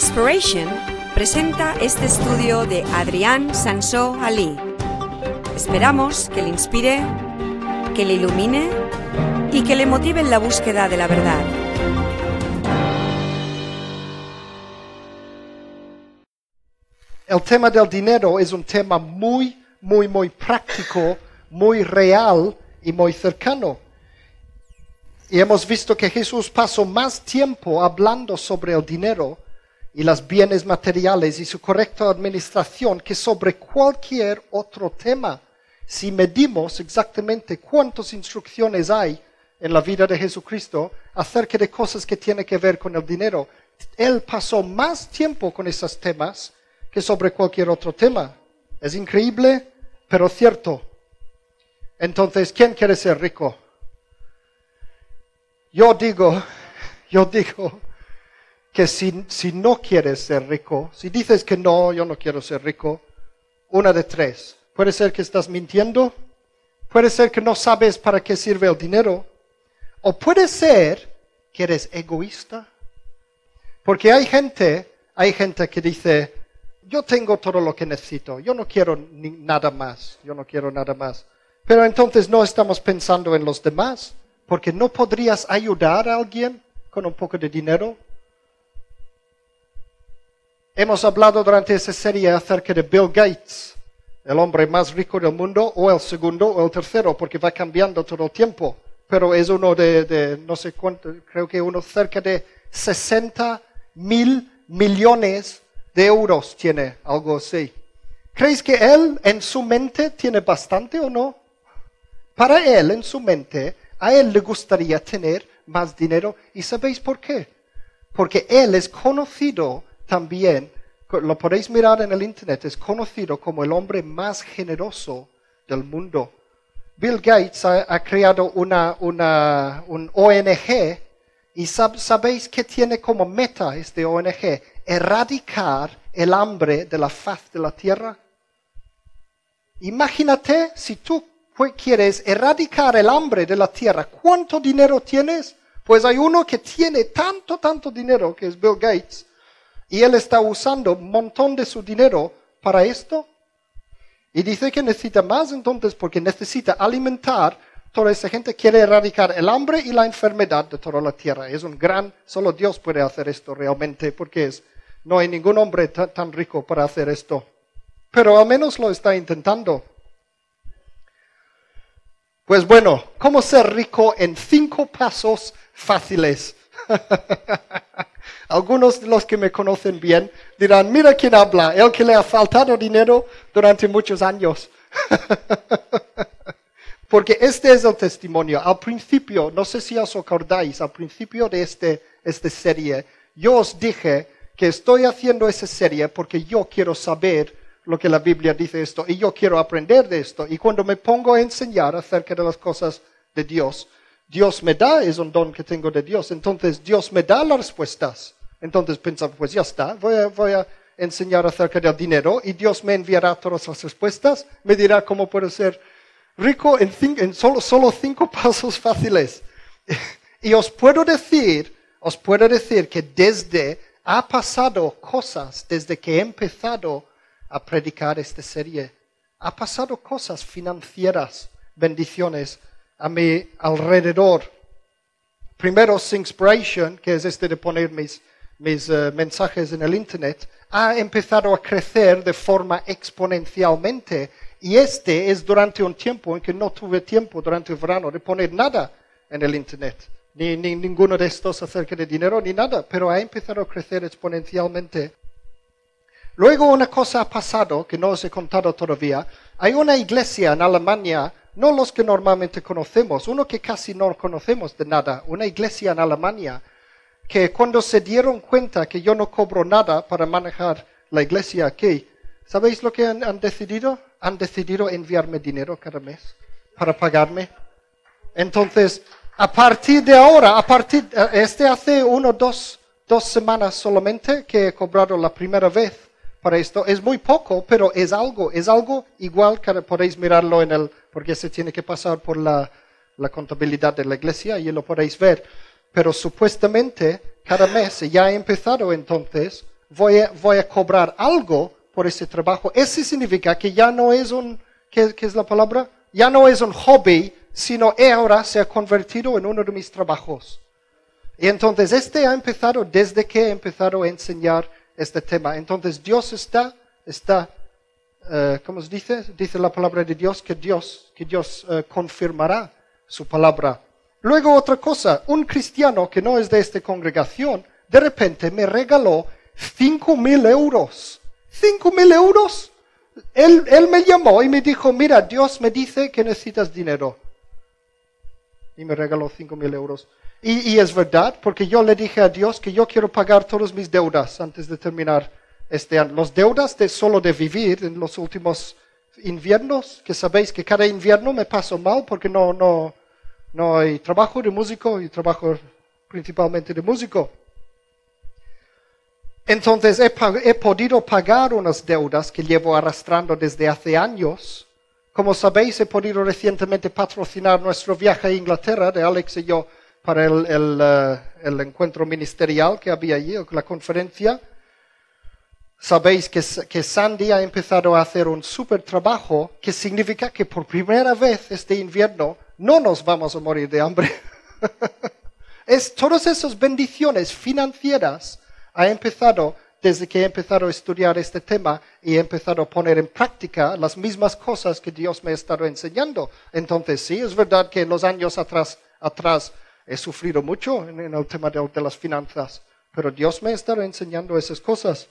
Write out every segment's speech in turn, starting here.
Singspiration presenta este estudio de Adrián Sansó Ali. Esperamos que le inspire, que le ilumine y que le motive en la búsqueda de la verdad. El tema del dinero es un tema muy, muy, muy práctico, muy real y muy cercano. Y hemos visto que Jesús pasó más tiempo hablando sobre el dinero y los bienes materiales y su correcta administración que sobre cualquier otro tema. Si medimos exactamente cuántas instrucciones hay en la vida de Jesucristo acerca de cosas que tienen que ver con el dinero, Él pasó más tiempo con esos temas que sobre cualquier otro tema. Es increíble, pero cierto. Entonces, ¿quién quiere ser rico? Yo digo, yo digo que si, si no quieres ser rico, si dices que no, yo no quiero ser rico, una de tres. Puede ser que estás mintiendo, puede ser que no sabes para qué sirve el dinero, o puede ser que eres egoísta. Porque hay gente, hay gente que dice, yo tengo todo lo que necesito, yo no quiero nada más, yo no quiero nada más. Pero entonces no estamos pensando en los demás, porque no podrías ayudar a alguien con un poco de dinero. Hemos hablado durante esa serie acerca de Bill Gates, el hombre más rico del mundo, o el segundo o el tercero, porque va cambiando todo el tiempo. Pero es uno de, de no sé cuánto, creo que uno cerca de 60 mil millones de euros tiene, algo así. ¿Crees que él en su mente tiene bastante o no? Para él, en su mente, a él le gustaría tener más dinero. ¿Y sabéis por qué? Porque él es conocido también, lo podéis mirar en el Internet, es conocido como el hombre más generoso del mundo. Bill Gates ha, creado una, una un ONG y sabéis que tiene como meta este ONG erradicar el hambre de la faz de la tierra. Imagínate si tú quieres erradicar el hambre de la tierra, ¿cuánto dinero tienes? Pues hay uno que tiene tanto, tanto dinero, que es Bill Gates, y él está usando un montón de su dinero para esto. Y dice que necesita más entonces porque necesita alimentar toda esa gente, quiere erradicar el hambre y la enfermedad de toda la tierra. Es un gran, solo Dios puede hacer esto realmente porque no hay ningún hombre tan rico para hacer esto. Pero al menos lo está intentando. Pues bueno, ¿cómo ser rico en cinco pasos fáciles? Algunos de los que me conocen bien dirán, mira quién habla, el que le ha faltado dinero durante muchos años. Porque este es el testimonio. Al principio, no sé si os acordáis, al principio de este, esta serie, yo os dije que estoy haciendo esa serie porque yo quiero saber lo que la Biblia dice esto y yo quiero aprender de esto. Y cuando me pongo a enseñar acerca de las cosas de Dios, Dios me da, es un don que tengo de Dios. Entonces Dios me da las respuestas. Entonces pensaba, pues ya está, voy a, enseñar acerca del dinero y Dios me enviará todas las respuestas, me dirá cómo puedo ser rico en, solo, solo cinco pasos fáciles. y os puedo decir, os puedo decir que desde ha pasado cosas, desde que he empezado a predicar esta serie. Ha pasado cosas financieras, bendiciones a mi alrededor. Primero, Singspiration, que es este de poner mis, mis eh, mensajes en el Internet, ha empezado a crecer de forma exponencialmente. Y este es durante un tiempo en que no tuve tiempo durante el verano de poner nada en el Internet. Ni, ni ninguno de estos acerca de dinero, ni nada. Pero ha empezado a crecer exponencialmente. Luego una cosa ha pasado que no os he contado todavía. Hay una iglesia en Alemania, no los que normalmente conocemos, uno que casi no conocemos de nada, una iglesia en Alemania, que cuando se dieron cuenta que yo no cobro nada para manejar la iglesia aquí, ¿sabéis lo que han, decidido? Han decidido enviarme dinero cada mes para pagarme. Entonces, a partir de ahora, a partir, este hace uno, dos, dos semanas solamente que he cobrado la primera vez para esto. Es muy poco, pero es algo. Es algo igual que podéis mirarlo en el, porque se tiene que pasar por la, la contabilidad de la iglesia y lo podéis ver. Pero supuestamente cada mes ya he empezado entonces voy a, voy a cobrar algo por ese trabajo. Eso significa que ya no es un, ¿qué, es la palabra? Ya no es un hobby, sino ahora se ha convertido en uno de mis trabajos. Y entonces este ha empezado desde que he empezado a enseñar este tema. Entonces Dios está, está, eh, ¿cómo se dice? Dice la palabra de Dios que Dios, que Dios eh, confirmará su palabra. Luego otra cosa, un cristiano que no es de esta congregación, de repente me regaló cinco mil euros. ¿Cinco mil euros? Él, me llamó y me dijo, mira, Dios me dice que necesitas dinero. Y me regaló cinco mil euros. Y, es verdad, porque yo le dije a Dios que yo quiero pagar todas mis deudas antes de terminar este año. Los deudas de solo de vivir en los últimos inviernos, que sabéis que cada invierno me paso mal porque no, no, no hay trabajo de músico y trabajo principalmente de músico. Entonces he, podido pagar unas deudas que llevo arrastrando desde hace años. Como sabéis, he podido recientemente patrocinar nuestro viaje a Inglaterra de Alex y yo para eh, el, encuentro ministerial que había allí, la conferencia. Sabéis que, que Sandy ha empezado a hacer un super trabajo que significa que por primera vez este invierno no nos vamos a morir de hambre. es todas esas bendiciones financieras ha empezado desde que he empezado a estudiar este tema y he empezado a poner en práctica las mismas cosas que Dios me ha estado enseñando. Entonces, sí, es verdad que en los años atrás, atrás he sufrido mucho en, el tema de, las finanzas, pero Dios me está enseñando esas cosas.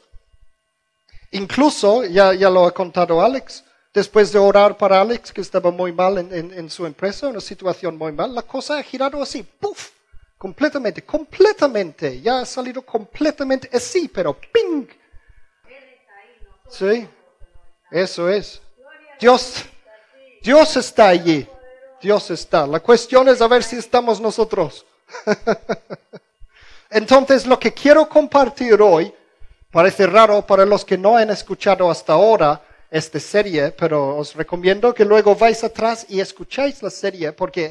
Incluso, ya, ya lo ha contado Alex, después de orar para Alex, que estaba muy mal en, en, su empresa, una situación muy mal, la cosa ha girado así, ¡puf! Completamente, completamente, ya ha salido completamente así, pero ¡ping! Sí, eso es. Dios, Dios está allí. Dios está. La cuestión es a ver si estamos nosotros. Entonces, lo que quiero compartir hoy, parece raro para los que no han escuchado hasta ahora esta serie, pero os recomiendo que luego vais atrás y escucháis la serie, porque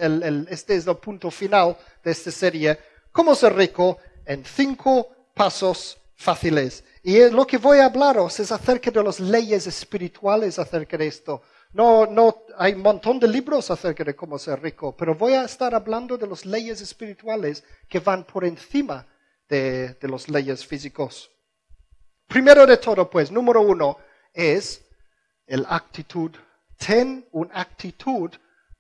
este es el punto final de esta serie, cómo ser rico en cinco pasos fáciles. Y lo que voy a hablaros es acerca de las leyes espirituales acerca de esto. No, no, hay un montón de libros acerca de cómo ser rico, pero voy a estar hablando de las leyes espirituales que van por encima de, de las leyes físicos. Primero de todo, pues, número uno es el actitud. Ten una actitud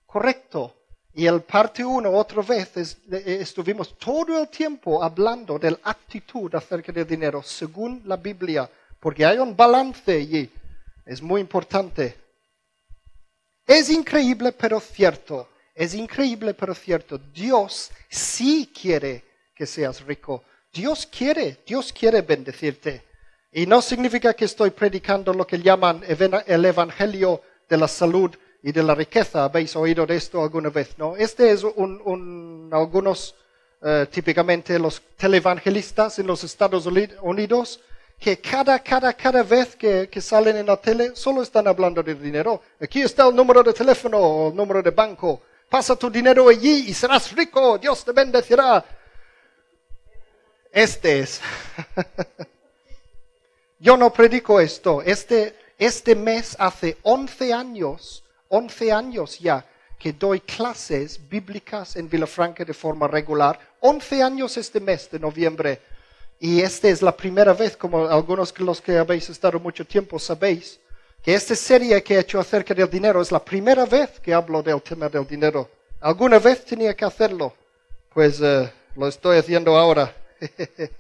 correcto. Y el parte uno, otra vez, estuvimos todo el tiempo hablando de la actitud acerca del dinero, según la Biblia, porque hay un balance allí. Es muy importante. Es increíble, pero cierto. Es increíble, pero cierto. Dios sí quiere que seas rico. Dios quiere, Dios quiere bendecirte. Y no significa que estoy predicando lo que llaman el evangelio de la salud y de la riqueza. ¿Habéis oído de esto alguna vez? No. Este es un, algunos, eh, típicamente los televangelistas en los Estados Unidos, que cada, cada, cada vez que, que, salen en la tele solo están hablando de dinero. Aquí está el número de teléfono o el número de banco. Pasa tu dinero allí y serás rico. Dios te bendecirá. Este es. Yo no predico esto. Este, este mes hace 11 años, 11 años ya, que doy clases bíblicas en Villafranca de forma regular. 11 años este mes de noviembre y esta es la primera vez, como algunos de los que habéis estado mucho tiempo sabéis, que esta serie que he hecho acerca del dinero es la primera vez que hablo del tema del dinero. ¿Alguna vez tenía que hacerlo? Pues eh, lo estoy haciendo ahora.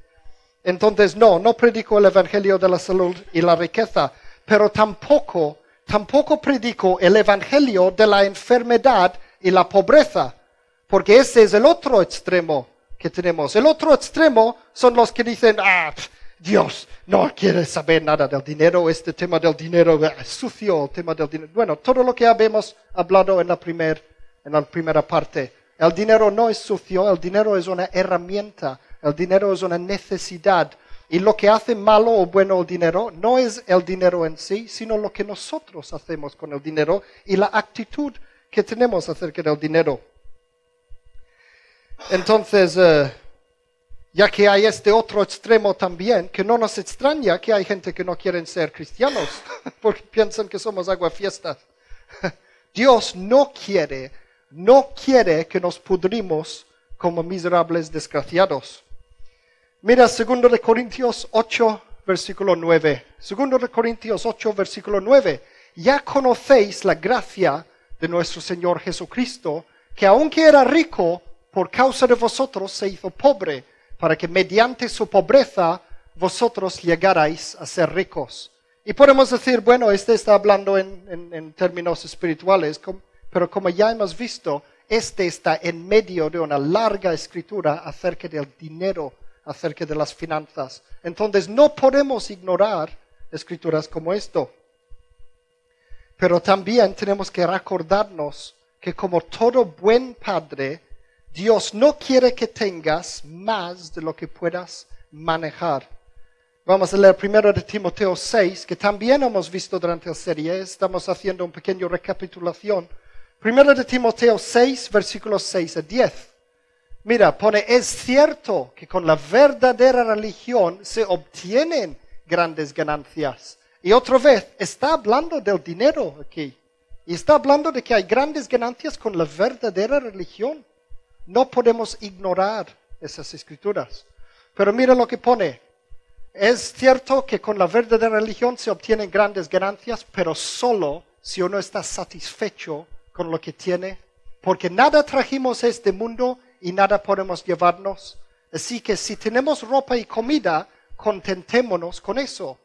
Entonces, no, no predico el Evangelio de la salud y la riqueza, pero tampoco, tampoco predico el Evangelio de la enfermedad y la pobreza, porque ese es el otro extremo que tenemos. El otro extremo son los que dicen, ah, Dios no quiere saber nada del dinero, este tema del dinero es sucio, el tema del dinero. Bueno, todo lo que habíamos hablado en la, primer, en la primera parte. El dinero no es sucio, el dinero es una herramienta, el dinero es una necesidad. Y lo que hace malo o bueno el dinero no es el dinero en sí, sino lo que nosotros hacemos con el dinero y la actitud que tenemos acerca del dinero. Entonces, eh, ya que hay este otro extremo también, que no nos extraña que hay gente que no quieren ser cristianos, porque piensan que somos aguafiestas. Dios no quiere, no quiere que nos pudrimos como miserables desgraciados. Mira, 2 de Corintios 8, versículo 9. 2 de Corintios 8, versículo 9. Ya conocéis la gracia de nuestro Señor Jesucristo, que aunque era rico, por causa de vosotros se hizo pobre, para que mediante su pobreza vosotros llegarais a ser ricos. Y podemos decir, bueno, este está hablando en términos espirituales, pero como ya hemos visto, este está en medio de una larga escritura acerca del dinero, acerca de las finanzas. Entonces no podemos ignorar escrituras como esto. Pero también tenemos que recordarnos que como todo buen padre, Dios no quiere que tengas más de lo que puedas manejar. Vamos a leer primero de Timoteo 6, que también hemos visto durante la serie. Estamos haciendo un pequeño recapitulación. Primero de Timoteo 6, versículos 6 a 10. Mira, pone, es cierto que con la verdadera religión se obtienen grandes ganancias. Y otra vez, está hablando del dinero aquí. Y está hablando de que hay grandes ganancias con la verdadera religión. No podemos ignorar esas escrituras. Pero mira lo que pone. Es cierto que con la verdadera religión se obtienen grandes ganancias, pero solo si uno está satisfecho con lo que tiene. Porque nada trajimos a este mundo y nada podemos llevarnos. Así que si tenemos ropa y comida, contentémonos con eso.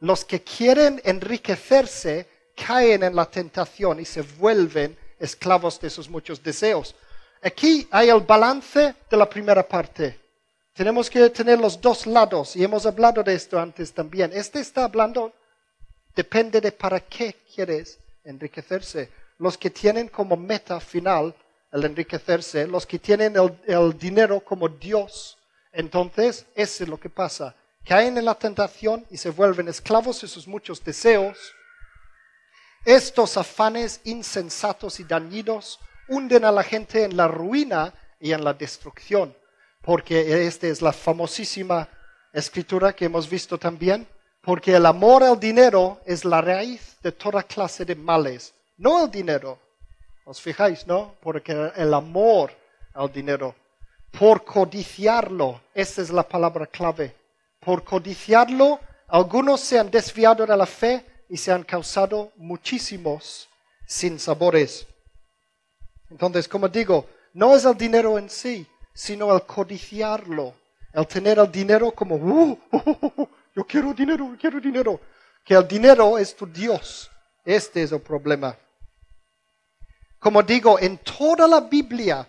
Los que quieren enriquecerse caen en la tentación y se vuelven esclavos de sus muchos deseos. Aquí hay el balance de la primera parte. Tenemos que tener los dos lados y hemos hablado de esto antes también. Este está hablando, depende de para qué quieres enriquecerse. Los que tienen como meta final el enriquecerse, los que tienen el, dinero como Dios, entonces eso es lo que pasa. Caen en la tentación y se vuelven esclavos de sus muchos deseos. Estos afanes insensatos y dañinos hunden a la gente en la ruina y en la destrucción, porque esta es la famosísima escritura que hemos visto también, porque el amor al dinero es la raíz de toda clase de males, no el dinero. ¿Os fijáis, no? Porque el amor al dinero, por codiciarlo, esa es la palabra clave, por codiciarlo, algunos se han desviado de la fe y se han causado muchísimos sinsabores. Entonces, como digo, no es el dinero en sí, sino el codiciarlo, el tener el dinero como, uh, yo quiero dinero, yo quiero dinero, que el dinero es tu Dios. Este es el problema. Como digo, en toda la Biblia,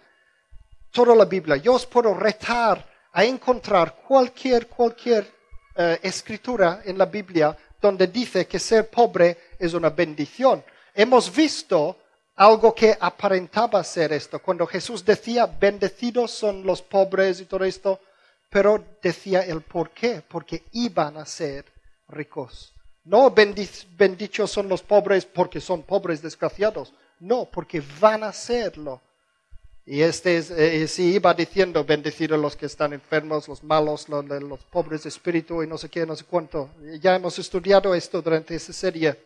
toda la Biblia, yo os puedo retar a encontrar cualquier, cualquier eh, escritura en la Biblia donde dice que ser pobre es una bendición. Hemos visto algo que aparentaba ser esto. Cuando Jesús decía, bendecidos son los pobres y todo esto, pero decía el por qué, porque iban a ser ricos. No bendichos son los pobres porque son pobres desgraciados, no, porque van a serlo. Y este es, eh, sí iba diciendo, bendecidos los que están enfermos, los malos, los, pobres de espíritu y no sé qué, no sé cuánto. Ya hemos estudiado esto durante esa serie.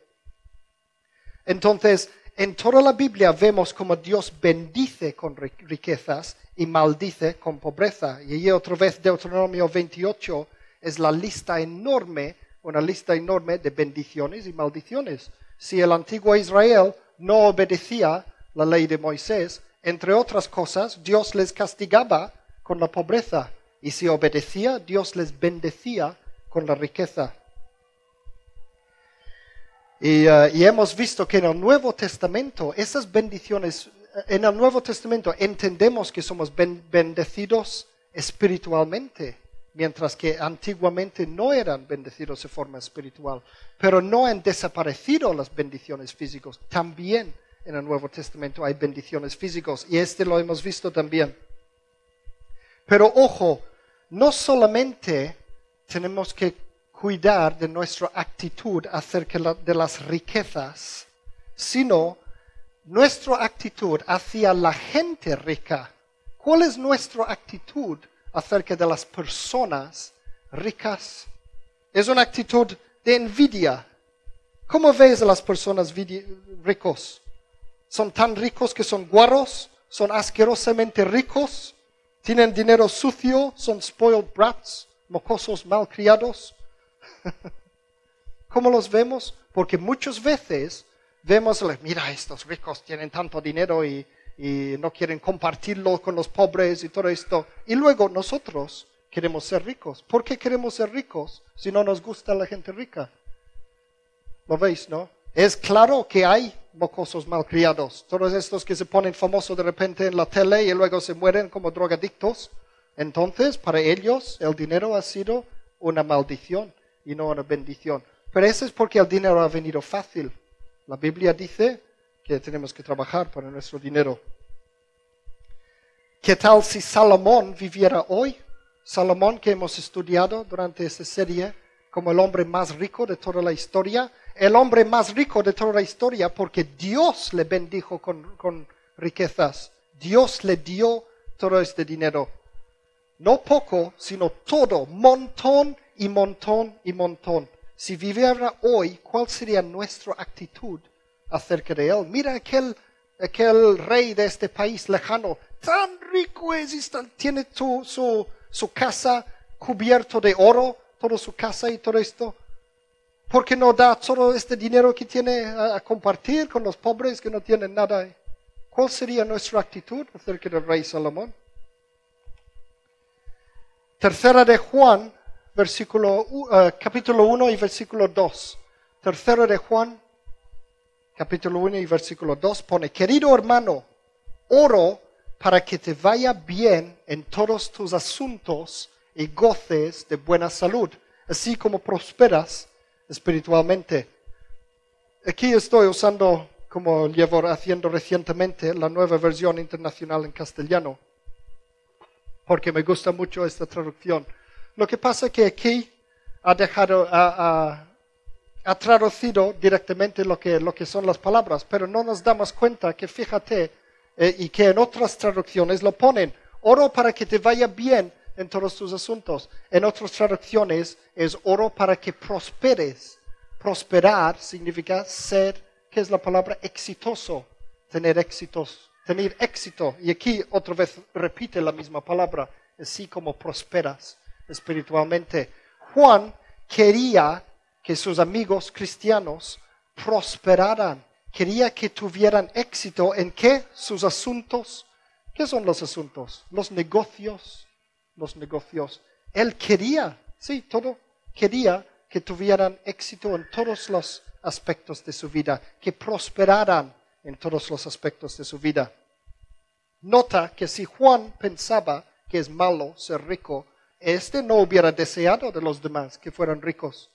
Entonces, en toda la Biblia vemos como Dios bendice con riquezas y maldice con pobreza. Y allí otra vez Deuteronomio 28 es la lista enorme, una lista enorme de bendiciones y maldiciones. Si el antiguo Israel no obedecía la ley de Moisés, entre otras cosas, Dios les castigaba con la pobreza. Y si obedecía, Dios les bendecía con la riqueza. Y, hemos visto que en el Nuevo Testamento, esas bendiciones, en el Nuevo Testamento entendemos que somos bendecidos espiritualmente, mientras que antiguamente no eran bendecidos de forma espiritual. Pero no han desaparecido las bendiciones físicas. También en el Nuevo Testamento hay bendiciones físicas y este lo hemos visto también. Pero ojo, no solamente tenemos que cuidar de nuestra actitud acerca de las riquezas, sino nuestra actitud hacia la gente rica. ¿Cuál es nuestra actitud acerca de las personas ricas. Es una actitud de envidia. ¿Cómo ves a las personas ricos? ¿Son tan ricos que son guarros? ¿Son asquerosamente ricos? ¿Tienen dinero sucio? ¿Son spoiled brats? ¿Mocosos malcriados? ¿Cómo los vemos? Porque muchas veces vemos, mira, estos ricos tienen tanto dinero y, no quieren compartirlo con los pobres y todo esto. Y luego nosotros queremos ser ricos. ¿Por qué queremos ser ricos si no nos gusta la gente rica? ¿Lo veis, no? Es claro que hay mocosos malcriados, todos estos que se ponen famosos de repente en la tele y luego se mueren como drogadictos. Entonces, para ellos el dinero ha sido una maldición y no una bendición. Pero eso es porque el dinero ha venido fácil. La Biblia dice que tenemos que trabajar para nuestro dinero. ¿Qué tal si Salomón viviera hoy? Salomón que hemos estudiado durante esta serie como el hombre más rico de toda la historia, el hombre más rico de toda la historia porque Dios le bendijo con, con riquezas. Dios le dio todo este dinero. No poco, sino todo, montón y montón y montón si viviera hoy, ¿cuál sería nuestra actitud acerca de él? Mira aquel, aquel rey de este país lejano, tan rico es, tiene su, su, casa cubierto de oro, toda su casa y todo esto. ¿Por qué no da todo este dinero que tiene a, compartir con los pobres que no tienen nada? ¿Cuál sería nuestra actitud acerca del rey Salomón? Tercera de Juan versículo, uh, capítulo 1 y versículo 2. Tercero de Juan, capítulo 1 y versículo 2 pone, querido hermano, oro para que te vaya bien en todos tus asuntos y goces de buena salud, así como prosperas espiritualmente. Aquí estoy usando, como llevo haciendo recientemente, la nueva versión internacional en castellano, porque me gusta mucho esta traducción. Lo que pasa es que aquí ha dejado, ha, traducido directamente lo que, lo que son las palabras, pero no nos damos cuenta que fíjate, eh, y que en otras traducciones lo ponen, oro para que te vaya bien en todos tus asuntos. En otras traducciones es oro para que prosperes. Prosperar significa ser, ¿qué es la palabra? Exitoso, tener éxitos, tener éxito. Y aquí otra vez repite la misma palabra, así como prosperas espiritualmente. Juan quería que sus amigos cristianos prosperaran, quería que tuvieran éxito en qué? Sus asuntos. ¿Qué son los asuntos? Los negocios, los negocios. Él quería, sí, todo, quería que tuvieran éxito en todos los aspectos de su vida, que prosperaran en todos los aspectos de su vida. Nota que si Juan pensaba que es malo ser rico, este no hubiera deseado de los demás que fueran ricos.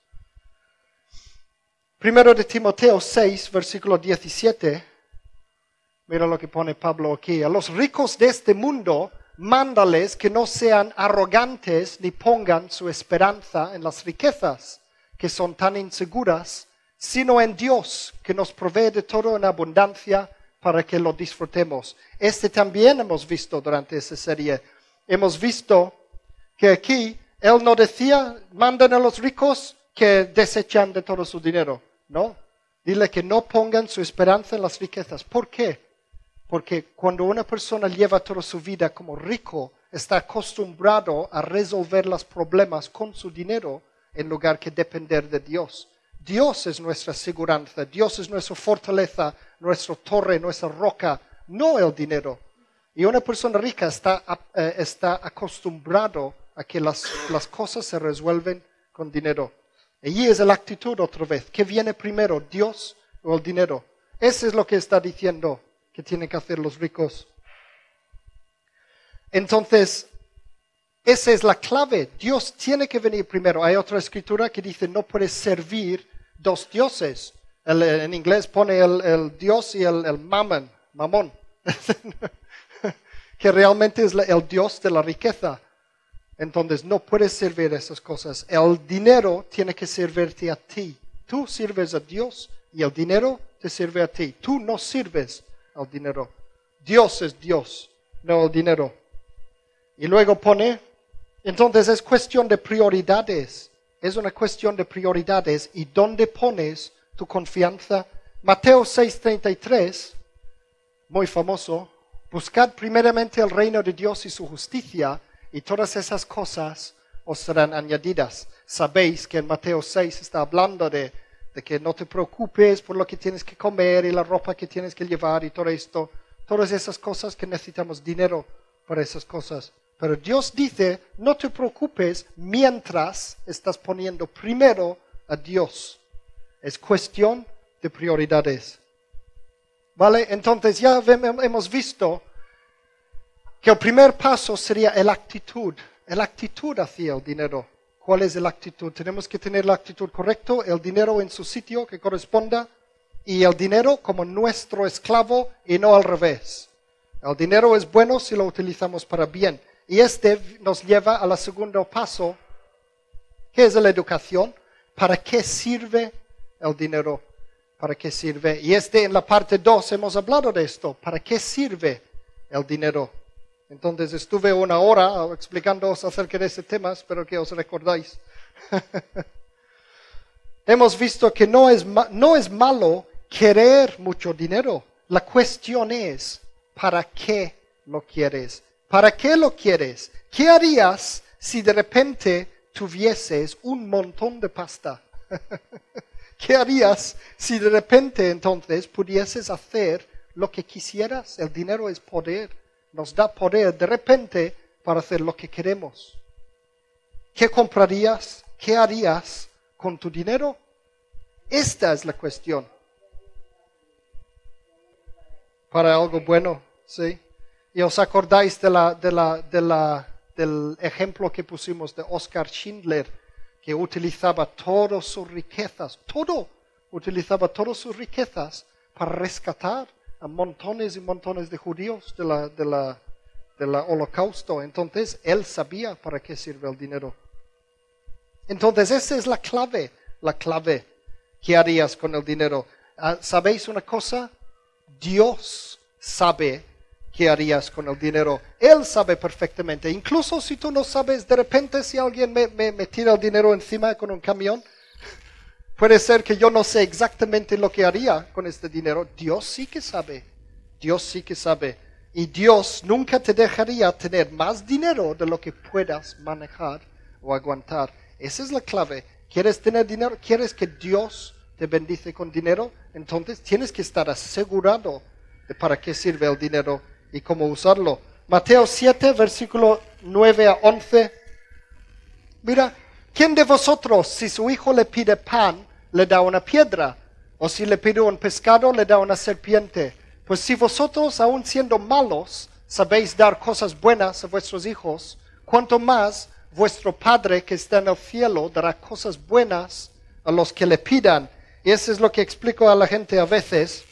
Primero de Timoteo 6, versículo 17. Mira lo que pone Pablo aquí. A los ricos de este mundo, mándales que no sean arrogantes ni pongan su esperanza en las riquezas, que son tan inseguras, sino en Dios, que nos provee de todo en abundancia para que lo disfrutemos. Este también hemos visto durante esta serie. Hemos visto que aquí él no decía, manden a los ricos que desechan de todo su dinero. No, dile que no pongan su esperanza en las riquezas. ¿Por qué? Porque cuando una persona lleva toda su vida como rico, está acostumbrado a resolver los problemas con su dinero en lugar que depender de Dios. Dios es nuestra seguridad, Dios es nuestra fortaleza, nuestra torre, nuestra roca, no el dinero. Y una persona rica está, eh, está acostumbrado a que las, las cosas se resuelven con dinero. Y es la actitud otra vez. ¿Qué viene primero, Dios o el dinero? Eso es lo que está diciendo que tienen que hacer los ricos. Entonces, esa es la clave. Dios tiene que venir primero. Hay otra escritura que dice, no puedes servir dos dioses. en inglés pone el, Dios y el, el mamón, que realmente es el Dios de la riqueza. Entonces no puedes servir esas cosas. El dinero tiene que servirte a ti. Tú sirves a Dios y el dinero te sirve a ti. Tú no sirves al dinero. Dios es Dios, no el dinero. Y luego pone Entonces es cuestión de prioridades. Es una cuestión de prioridades y dónde pones tu confianza. Mateo 6:33, muy famoso, buscad primeramente el reino de Dios y su justicia y todas esas cosas os serán añadidas. Sabéis que en Mateo 6 está hablando de, de que no te preocupes por lo que tienes que comer y la ropa que tienes que llevar y todo esto. Todas esas cosas que necesitamos dinero para esas cosas. Pero Dios dice, no te preocupes mientras estás poniendo primero a Dios. Es cuestión de prioridades. ¿Vale? Entonces ya hemos visto que el primer paso sería la actitud, la actitud hacia el dinero. ¿Cuál es la actitud? Tenemos que tener la actitud correcta, el dinero en su sitio que corresponda y el dinero como nuestro esclavo y no al revés. El dinero es bueno si lo utilizamos para bien. Y este nos lleva al segundo paso, que es la educación. ¿Para qué sirve el dinero? ¿Para qué sirve? Y este en la parte 2 hemos hablado de esto. ¿Para qué sirve el dinero? Entonces estuve una hora explicándoos acerca de ese tema, espero que os recordáis. hemos visto que no es, no es malo querer mucho dinero. La cuestión es, ¿para qué lo quieres? ¿Para qué lo quieres? ¿Qué harías si de repente tuvieses un montón de pasta? ¿Qué harías si de repente entonces pudieses hacer lo que quisieras? El dinero es poder, nos da poder de repente para hacer lo que queremos. ¿Qué comprarías? ¿Qué harías con tu dinero? Esta es la cuestión. Para algo bueno, ¿sí? Y os acordáis de la, de la, de la, del ejemplo que pusimos de Oscar Schindler, que utilizaba todas sus riquezas, todo, utilizaba todas sus riquezas para rescatar a montones y montones de judíos de la, de la, del holocausto. Entonces, él sabía para qué sirve el dinero. Entonces, esa es la clave, la clave. ¿Qué harías con el dinero? Ah, ¿Sabéis una cosa? Dios sabe qué harías con el dinero. Él sabe perfectamente. Incluso si tú no sabes, de repente si alguien me, me, tira el dinero encima con un camión, puede ser que yo no sé exactamente lo que haría con este dinero. Dios sí que sabe. Dios sí que sabe. Y Dios nunca te dejaría tener más dinero de lo que puedas manejar o aguantar. Esa es la clave. ¿Quieres tener dinero? ¿Quieres que Dios te bendice con dinero? Entonces tienes que estar asegurado de para qué sirve el dinero y cómo usarlo. Mateo 7, versículo 9 a 11. Mira, ¿quién de vosotros, si su hijo le pide pan, le da una piedra? O si le pide un pescado, le da una serpiente. Pues si vosotros, aun siendo malos, sabéis dar cosas buenas a vuestros hijos, cuanto más vuestro Padre que está en el cielo dará cosas buenas a los que le pidan. Y eso es lo que explico a la gente a veces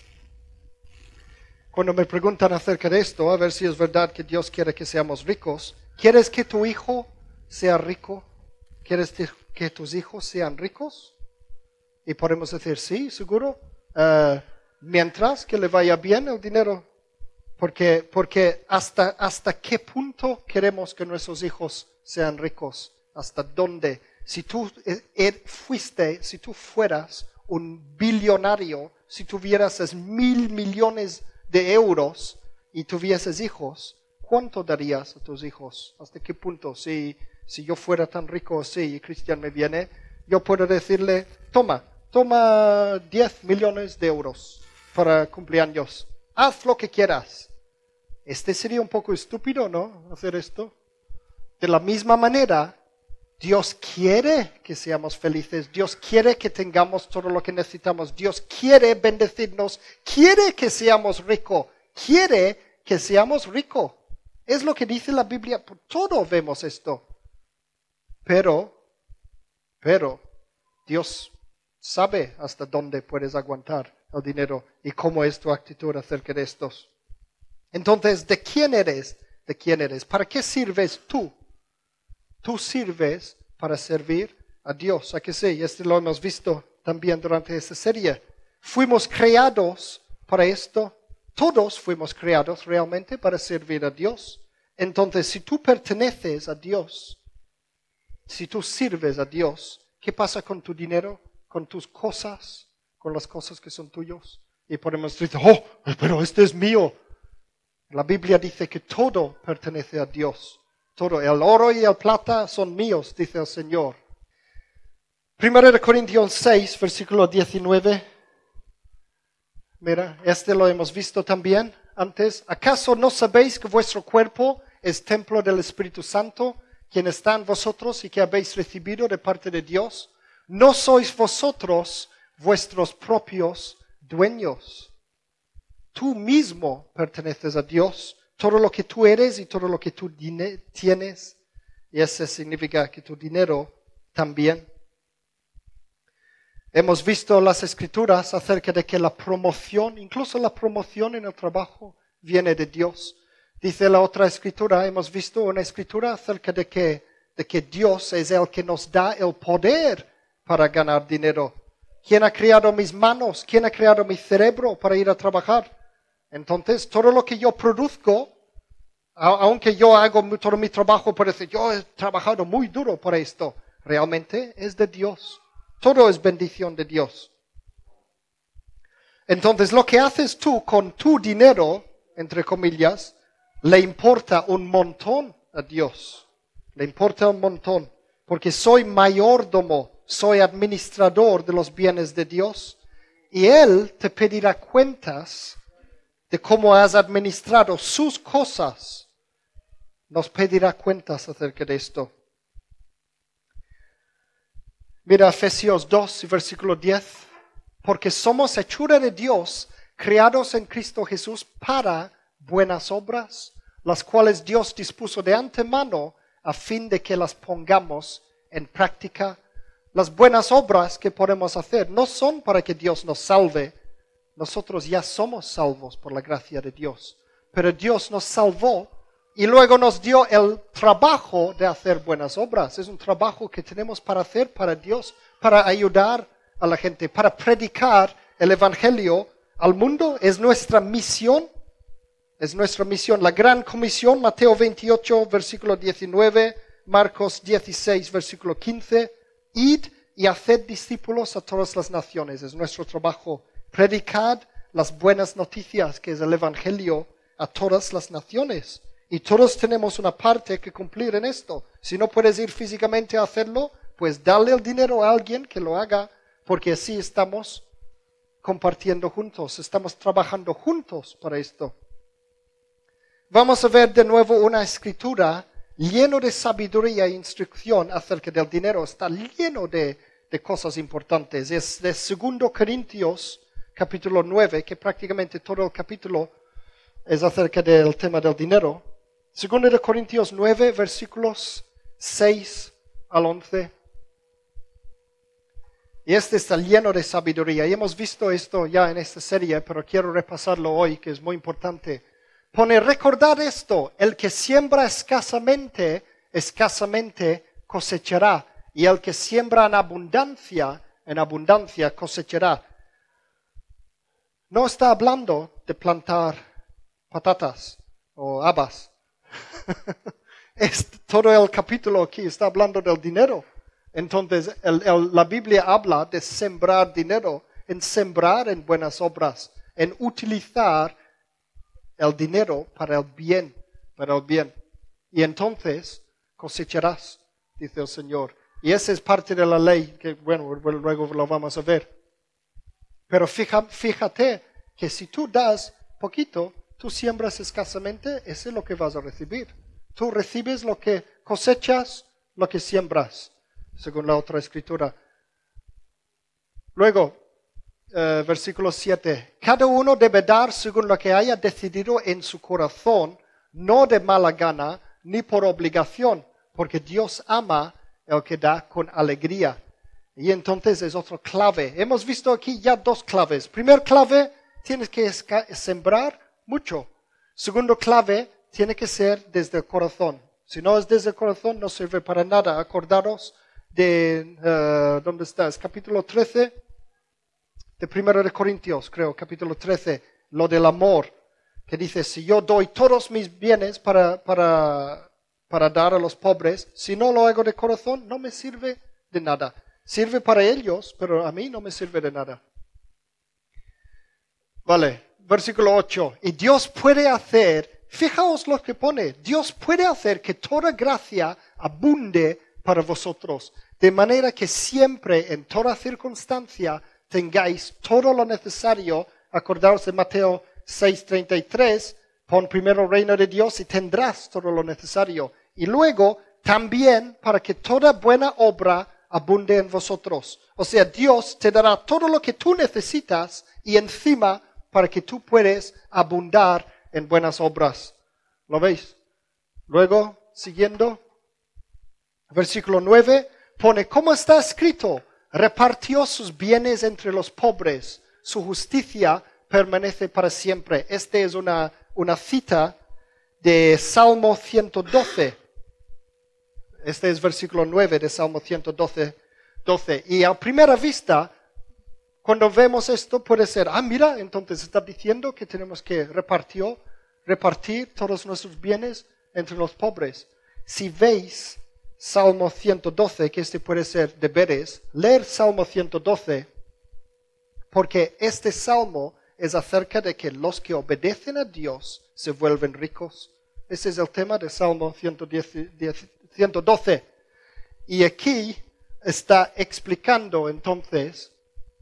cuando me preguntan acerca de esto, a ver si es verdad que Dios quiere que seamos ricos, ¿quieres que tu hijo sea rico? ¿Quieres que tus hijos sean ricos? Y podemos decir, sí, seguro, eh, mientras que le vaya bien el dinero. Porque, porque hasta, hasta qué punto queremos que nuestros hijos sean ricos, hasta dónde. Si tú eh, er, fuiste, si tú fueras un billonario, si tuvieras mil millones de euros y tuvieses hijos, ¿cuánto darías a tus hijos? ¿Hasta qué punto? Si, si yo fuera tan rico así y Cristian me viene, yo puedo decirle, toma, toma 10 millones de euros para cumpleaños. Haz lo que quieras. Este sería un poco estúpido, ¿no? Hacer esto. De la misma manera, Dios quiere que seamos felices, Dios quiere que tengamos todo lo que necesitamos, Dios quiere bendecirnos, quiere que seamos ricos, quiere que seamos ricos. Es lo que dice la Biblia, por todo vemos esto. Pero, pero, Dios sabe hasta dónde puedes aguantar el dinero y cómo es tu actitud acerca de estos. Entonces, ¿de quién eres? ¿De quién eres? ¿Para qué sirves tú? tú sirves para servir a Dios. ¿A que sí? Esto lo hemos visto también durante esta serie. Fuimos creados para esto. Todos fuimos creados realmente para servir a Dios. Entonces, si tú perteneces a Dios, si tú sirves a Dios, ¿qué pasa con tu dinero, con tus cosas, con las cosas que son tuyos? Y podemos decir, oh, pero este es mío. La Biblia dice que todo pertenece a Dios. Todo, el oro y el plata son míos, dice el Señor. Primero de Corintios 6, versículo 19. Mira, este lo hemos visto también antes. ¿Acaso no sabéis que vuestro cuerpo es templo del Espíritu Santo, quien está en vosotros y que habéis recibido de parte de Dios? No sois vosotros vuestros propios dueños. Tú mismo perteneces a Dios. Todo lo que tú eres y todo lo que tú tienes. Y eso significa que tu dinero también. Hemos visto las escrituras acerca de que la promoción, incluso la promoción en el trabajo, viene de Dios. Dice la otra escritura, hemos visto una escritura acerca de que, de que Dios es el que nos da el poder para ganar dinero. ¿Quién ha creado mis manos? ¿Quién ha creado mi cerebro para ir a trabajar? Entonces, todo lo que yo produzco, aunque yo hago todo mi trabajo, parece, yo he trabajado muy duro por esto, realmente es de Dios. Todo es bendición de Dios. Entonces, lo que haces tú con tu dinero, entre comillas, le importa un montón a Dios. Le importa un montón. Porque soy mayordomo, soy administrador de los bienes de Dios. Y Él te pedirá cuentas de cómo has administrado sus cosas. Nos pedirá cuentas acerca de esto. Mira Efesios 2, versículo 10. Porque somos hechura de Dios, creados en Cristo Jesús para buenas obras, las cuales Dios dispuso de antemano a fin de que las pongamos en práctica. Las buenas obras que podemos hacer no son para que Dios nos salve. Nosotros ya somos salvos por la gracia de Dios. Pero Dios nos salvó y luego nos dio el trabajo de hacer buenas obras. Es un trabajo que tenemos para hacer para Dios, para ayudar a la gente, para predicar el Evangelio al mundo. Es nuestra misión. Es nuestra misión. La gran comisión, Mateo 28, versículo 19, Marcos 16, versículo 15. Id y haced discípulos a todas las naciones. Es nuestro trabajo. Predicad las buenas noticias, que es el Evangelio, a todas las naciones. Y todos tenemos una parte que cumplir en esto. Si no puedes ir físicamente a hacerlo, pues dale el dinero a alguien que lo haga, porque así estamos compartiendo juntos, estamos trabajando juntos para esto. Vamos a ver de nuevo una escritura lleno de sabiduría e instrucción acerca del dinero. Está lleno de, de cosas importantes. Es de 2 Corintios capítulo 9, que prácticamente todo el capítulo es acerca del tema del dinero. Segundo de Corintios 9, versículos 6 al 11. Y este está lleno de sabiduría. Y hemos visto esto ya en esta serie, pero quiero repasarlo hoy, que es muy importante. Pone, recordar esto, el que siembra escasamente, escasamente cosechará. Y el que siembra en abundancia, en abundancia cosechará. No está hablando de plantar patatas o habas es, todo el capítulo aquí está hablando del dinero. Entonces, la Biblia habla de sembrar dinero, en sembrar en buenas obras, en utilizar el dinero para el bien, para el bien. Y entonces cosecharás, dice el Señor. Y esa es parte de la ley, que bueno, luego lo vamos a ver. Pero fíjate que si tú das poquito, tú siembras escasamente, ese es lo que vas a recibir. Tú recibes lo que cosechas, lo que siembras, según la otra escritura. Luego, eh, versículo 7. Cada uno debe dar según lo que haya decidido en su corazón, no de mala gana ni por obligación, porque Dios ama el que da con alegría. Y entonces es otra clave. Hemos visto aquí ya dos claves. Primer clave, tienes que sembrar mucho. Segundo clave, tiene que ser desde el corazón. Si no es desde el corazón, no sirve para nada. Acordaros de, uh, ¿dónde estás? Capítulo 13 de Primero de Corintios, creo, capítulo 13, lo del amor, que dice, si yo doy todos mis bienes para, para para dar a los pobres, si no lo hago de corazón, no me sirve de nada. Sirve para ellos, pero a mí no me sirve de nada. Vale, versículo 8. Y Dios puede hacer, fijaos lo que pone, Dios puede hacer que toda gracia abunde para vosotros, de manera que siempre, en toda circunstancia, tengáis todo lo necesario. Acordaos de Mateo 6:33, pon primero el reino de Dios y tendrás todo lo necesario. Y luego, también para que toda buena obra abunde en vosotros. O sea, Dios te dará todo lo que tú necesitas y encima para que tú puedas abundar en buenas obras. ¿Lo veis? Luego, siguiendo, versículo 9, pone, ¿cómo está escrito? Repartió sus bienes entre los pobres, su justicia permanece para siempre. Esta es una, una cita de Salmo 112. Este es versículo 9 de Salmo 112. 12. Y a primera vista, cuando vemos esto, puede ser, ah, mira, entonces está diciendo que tenemos que repartir, repartir todos nuestros bienes entre los pobres. Si veis Salmo 112, que este puede ser deberes, leer Salmo 112, porque este salmo es acerca de que los que obedecen a Dios se vuelven ricos. Ese es el tema de Salmo 112. Y aquí está explicando entonces,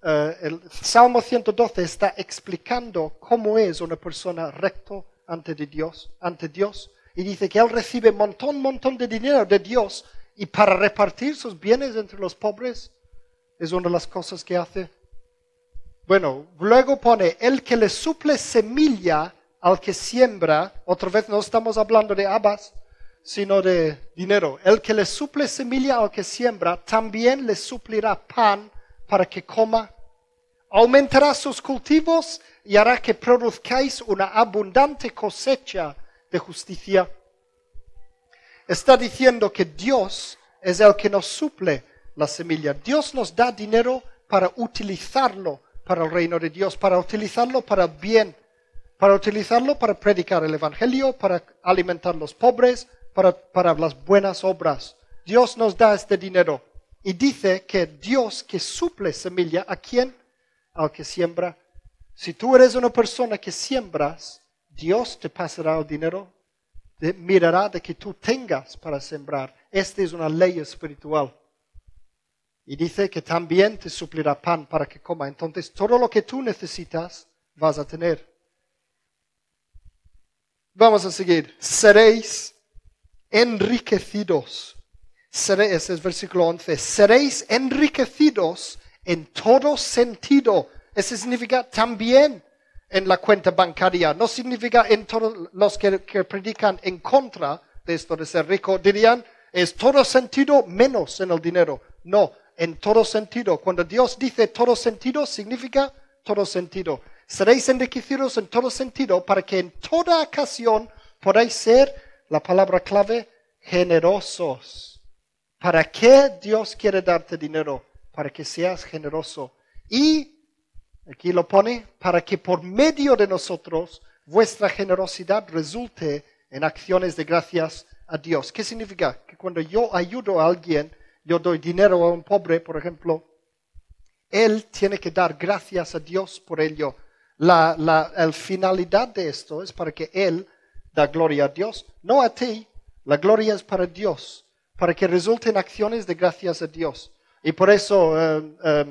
eh, el Salmo 112 está explicando cómo es una persona recto ante Dios, ante Dios. Y dice que él recibe montón, montón de dinero de Dios y para repartir sus bienes entre los pobres es una de las cosas que hace. Bueno, luego pone, el que le suple semilla al que siembra, otra vez no estamos hablando de habas, sino de dinero. El que le suple semilla al que siembra, también le suplirá pan para que coma. Aumentará sus cultivos y hará que produzcáis una abundante cosecha de justicia. Está diciendo que Dios es el que nos suple la semilla. Dios nos da dinero para utilizarlo para el reino de Dios, para utilizarlo para bien, para utilizarlo para predicar el Evangelio, para alimentar a los pobres, para, para las buenas obras. Dios nos da este dinero y dice que Dios que suple semilla, ¿a quién? Al que siembra. Si tú eres una persona que siembras, Dios te pasará el dinero, te mirará de que tú tengas para sembrar. Esta es una ley espiritual. Y dice que también te suplirá pan para que coma. Entonces todo lo que tú necesitas vas a tener. Vamos a seguir. Seréis enriquecidos. Seréis, ese es versículo 11. Seréis enriquecidos en todo sentido. Eso significa también en la cuenta bancaria. No significa en todos los que, que predican en contra de esto de ser rico. Dirían, es todo sentido menos en el dinero. No, en todo sentido. Cuando Dios dice todo sentido, significa todo sentido. Seréis enriquecidos en todo sentido para que en toda ocasión podáis ser, la palabra clave, generosos. ¿Para qué Dios quiere darte dinero? Para que seas generoso. Y, aquí lo pone, para que por medio de nosotros vuestra generosidad resulte en acciones de gracias a Dios. ¿Qué significa? Que cuando yo ayudo a alguien, yo doy dinero a un pobre, por ejemplo, él tiene que dar gracias a Dios por ello. La, la, finalidad de esto es para que él da gloria a Dios, no a ti. La gloria es para Dios, para que resulten acciones de gracias a Dios. Y por eso eh, eh,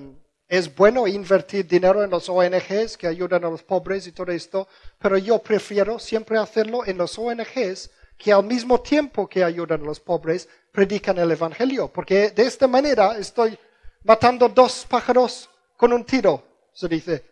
es bueno invertir dinero en los ONGs que ayudan a los pobres y todo esto, pero yo prefiero siempre hacerlo en los ONGs que al mismo tiempo que ayudan a los pobres, predican el Evangelio, porque de esta manera estoy matando dos pájaros con un tiro, se dice.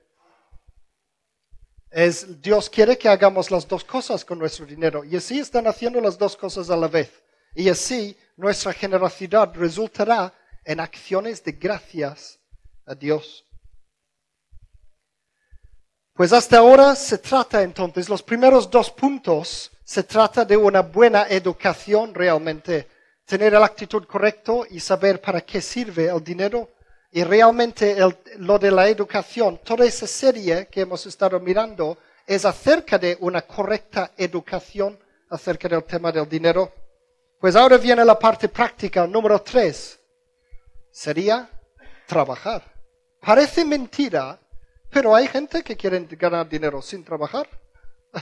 Es, Dios quiere que hagamos las dos cosas con nuestro dinero y así están haciendo las dos cosas a la vez. Y así nuestra generosidad resultará en acciones de gracias a Dios. Pues hasta ahora se trata entonces, los primeros dos puntos, se trata de una buena educación realmente tener la actitud correcta y saber para qué sirve el dinero. Y realmente lo de la educación, toda esa serie que hemos estado mirando es acerca de una correcta educación acerca del tema del dinero. Pues ahora viene la parte práctica, número tres. Sería trabajar. Parece mentira, pero hay gente que quiere ganar dinero sin trabajar.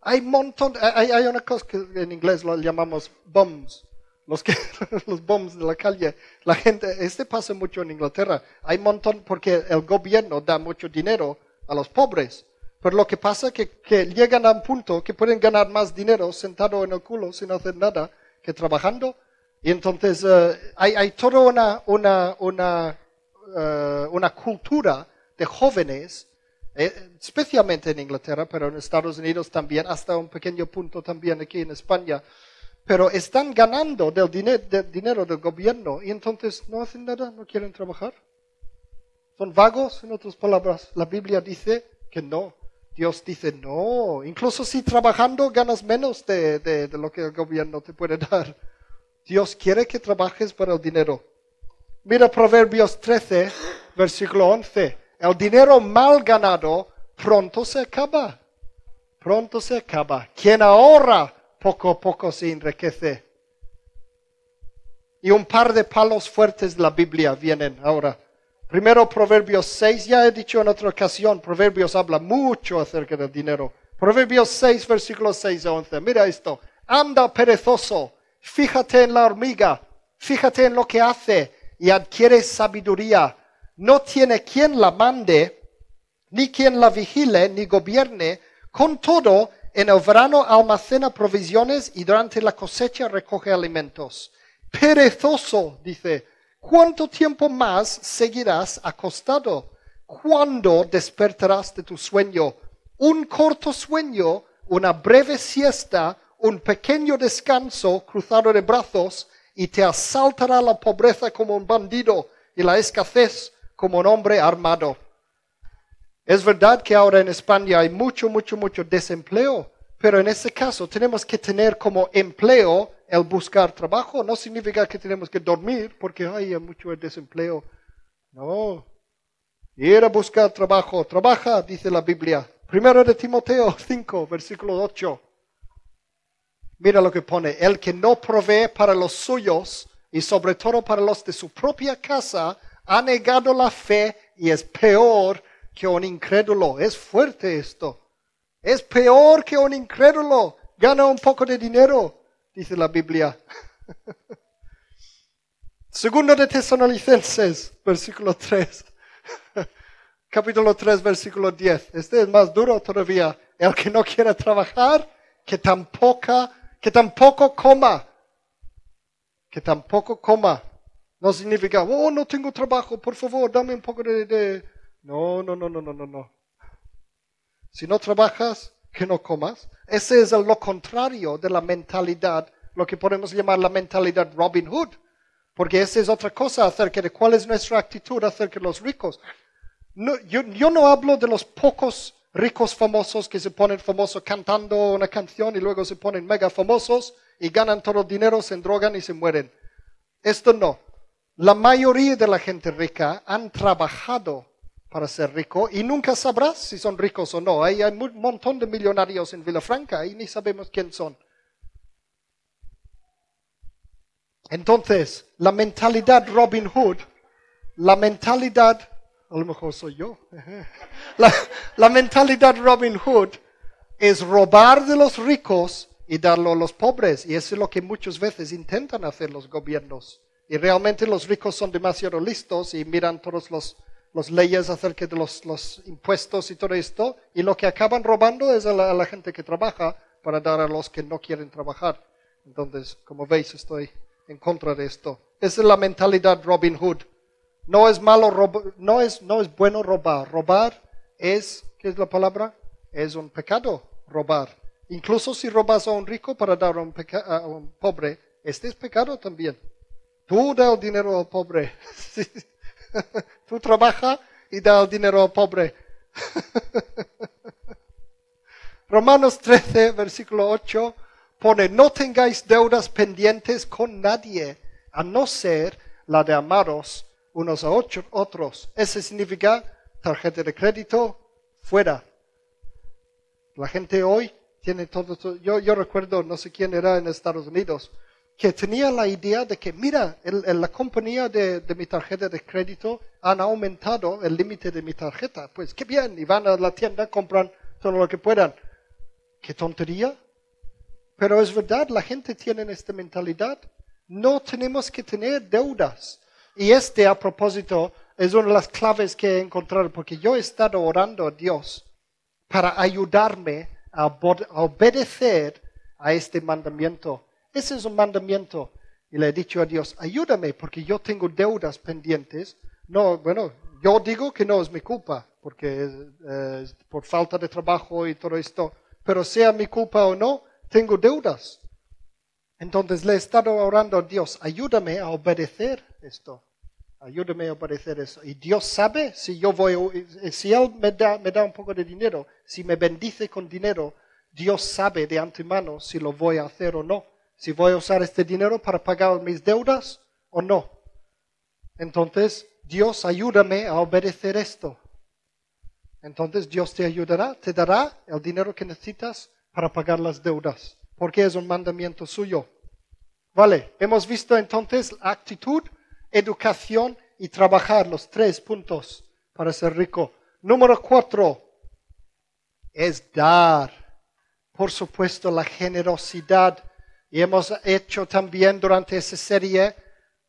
Hay montón, hay, hay una cosa que en inglés lo llamamos bums, los que los bums de la calle. La gente, este pasa mucho en Inglaterra. Hay montón porque el gobierno da mucho dinero a los pobres. Pero lo que pasa es que, que llegan a un punto que pueden ganar más dinero sentado en el culo sin hacer nada que trabajando. Y entonces eh, hay, hay, toda una, una, una, uh, una cultura de jóvenes eh, especialmente en Inglaterra, pero en Estados Unidos también, hasta un pequeño punto también aquí en España. Pero están ganando del, dinero del gobierno y entonces no hacen nada, no quieren trabajar. Son vagos, en otras palabras. La Biblia dice que no. Dios dice no. Incluso si trabajando ganas menos de, de lo que el gobierno te puede dar. Dios quiere que trabajes para el dinero. Mira Proverbios 13, versículo 11. El dinero mal ganado pronto se acaba. Pronto se acaba. Quien ahorra poco a poco se enriquece. Y un par de palos fuertes de la Biblia vienen ahora. Primero Proverbios 6, ya he dicho en otra ocasión, Proverbios habla mucho acerca del dinero. Proverbios 6, versículos 6 a 11. Mira esto. Anda perezoso, fíjate en la hormiga, fíjate en lo que hace y adquiere sabiduría no tiene quien la mande, ni quien la vigile, ni gobierne. Con todo, en el verano almacena provisiones y durante la cosecha recoge alimentos. Perezoso, dice, ¿cuánto tiempo más seguirás acostado? ¿Cuándo despertarás de tu sueño? Un corto sueño, una breve siesta, un pequeño descanso cruzado de brazos, y te asaltará la pobreza como un bandido y la escasez como un hombre armado. Es verdad que ahora en España hay mucho, mucho, mucho desempleo, pero en ese caso tenemos que tener como empleo el buscar trabajo. No significa que tenemos que dormir porque hay mucho desempleo. No. Ir a buscar trabajo. Trabaja, dice la Biblia. Primero de Timoteo 5, versículo 8. Mira lo que pone. El que no provee para los suyos y sobre todo para los de su propia casa, ha negado la fe y es peor que un incrédulo. Es fuerte esto. Es peor que un incrédulo. Gana un poco de dinero, dice la Biblia. Segundo de Tesalonicenses, versículo 3. Capítulo 3, versículo 10. Este es más duro todavía. El que no quiera trabajar, que tampoco, que tampoco coma. Que tampoco coma. No significa, oh, no tengo trabajo, por favor, dame un poco de, No, no, no, no, no, no, no. Si no trabajas, que no comas. Ese es lo contrario de la mentalidad, lo que podemos llamar la mentalidad Robin Hood. Porque esa es otra cosa acerca de cuál es nuestra actitud acerca de los ricos. yo, yo no hablo de los pocos ricos famosos que se ponen famosos cantando una canción y luego se ponen mega famosos y ganan todo el dinero, se drogan y se mueren. Esto no. La mayoría de la gente rica han trabajado para ser rico y nunca sabrás si son ricos o no. Hay, un montón de millonarios en Villafranca y ni sabemos quién son. Entonces, la mentalidad Robin Hood, la mentalidad, a lo mejor soy yo, la, la mentalidad Robin Hood es robar de los ricos y darlo a los pobres. Y eso es lo que muchas veces intentan hacer los gobiernos. Y realmente los ricos son demasiado listos y miran todas las leyes acerca de los, impuestos y todo esto. Y lo que acaban robando es a la, gente que trabaja para dar a los que no quieren trabajar. Entonces, como veis, estoy en contra de esto. Esa es la mentalidad Robin Hood. No es malo no es, no es bueno robar. Robar es, ¿qué es la palabra? Es un pecado robar. Incluso si robas a un rico para dar a un pobre, este es pecado también. Tú da el dinero al pobre. Tú trabaja y da el dinero al pobre. Romanos 13, versículo 8, pone, no tengáis deudas pendientes con nadie, a no ser la de amaros unos a otros. Ese significa tarjeta de crédito fuera. La gente hoy tiene todo, yo, recuerdo, no sé quién era en Estados Unidos, que tenía la idea de que, mira, el- la compañía de, de mi tarjeta de crédito han aumentado el límite de mi tarjeta. Pues qué bien, y van a la tienda, compran todo lo que puedan. Qué tontería. Pero es verdad, la gente tiene esta mentalidad. No tenemos que tener deudas. Y este, a propósito, es una de las claves que he encontrado, porque yo he estado orando a Dios para ayudarme a, obedecer a este mandamiento. Ese es un mandamiento. Y le he dicho a Dios, ayúdame porque yo tengo deudas pendientes. No, bueno, yo digo que no es mi culpa, porque por falta de trabajo y todo esto. Pero sea mi culpa o no, tengo deudas. Entonces le he estado orando a Dios, ayúdame a obedecer esto. Ayúdame a obedecer eso. Y Dios sabe si yo voy, si Él me da, me da un poco de dinero, si me bendice con dinero, Dios sabe de antemano si lo voy a hacer o no. Si voy a usar este dinero para pagar mis deudas o no. Entonces, Dios ayúdame a obedecer esto. Entonces Dios te ayudará, te dará el dinero que necesitas para pagar las deudas, porque es un mandamiento suyo. Vale, hemos visto entonces actitud, educación y trabajar, los tres puntos para ser rico. Número cuatro es dar. Por supuesto, la generosidad. Y hemos hecho también durante esa serie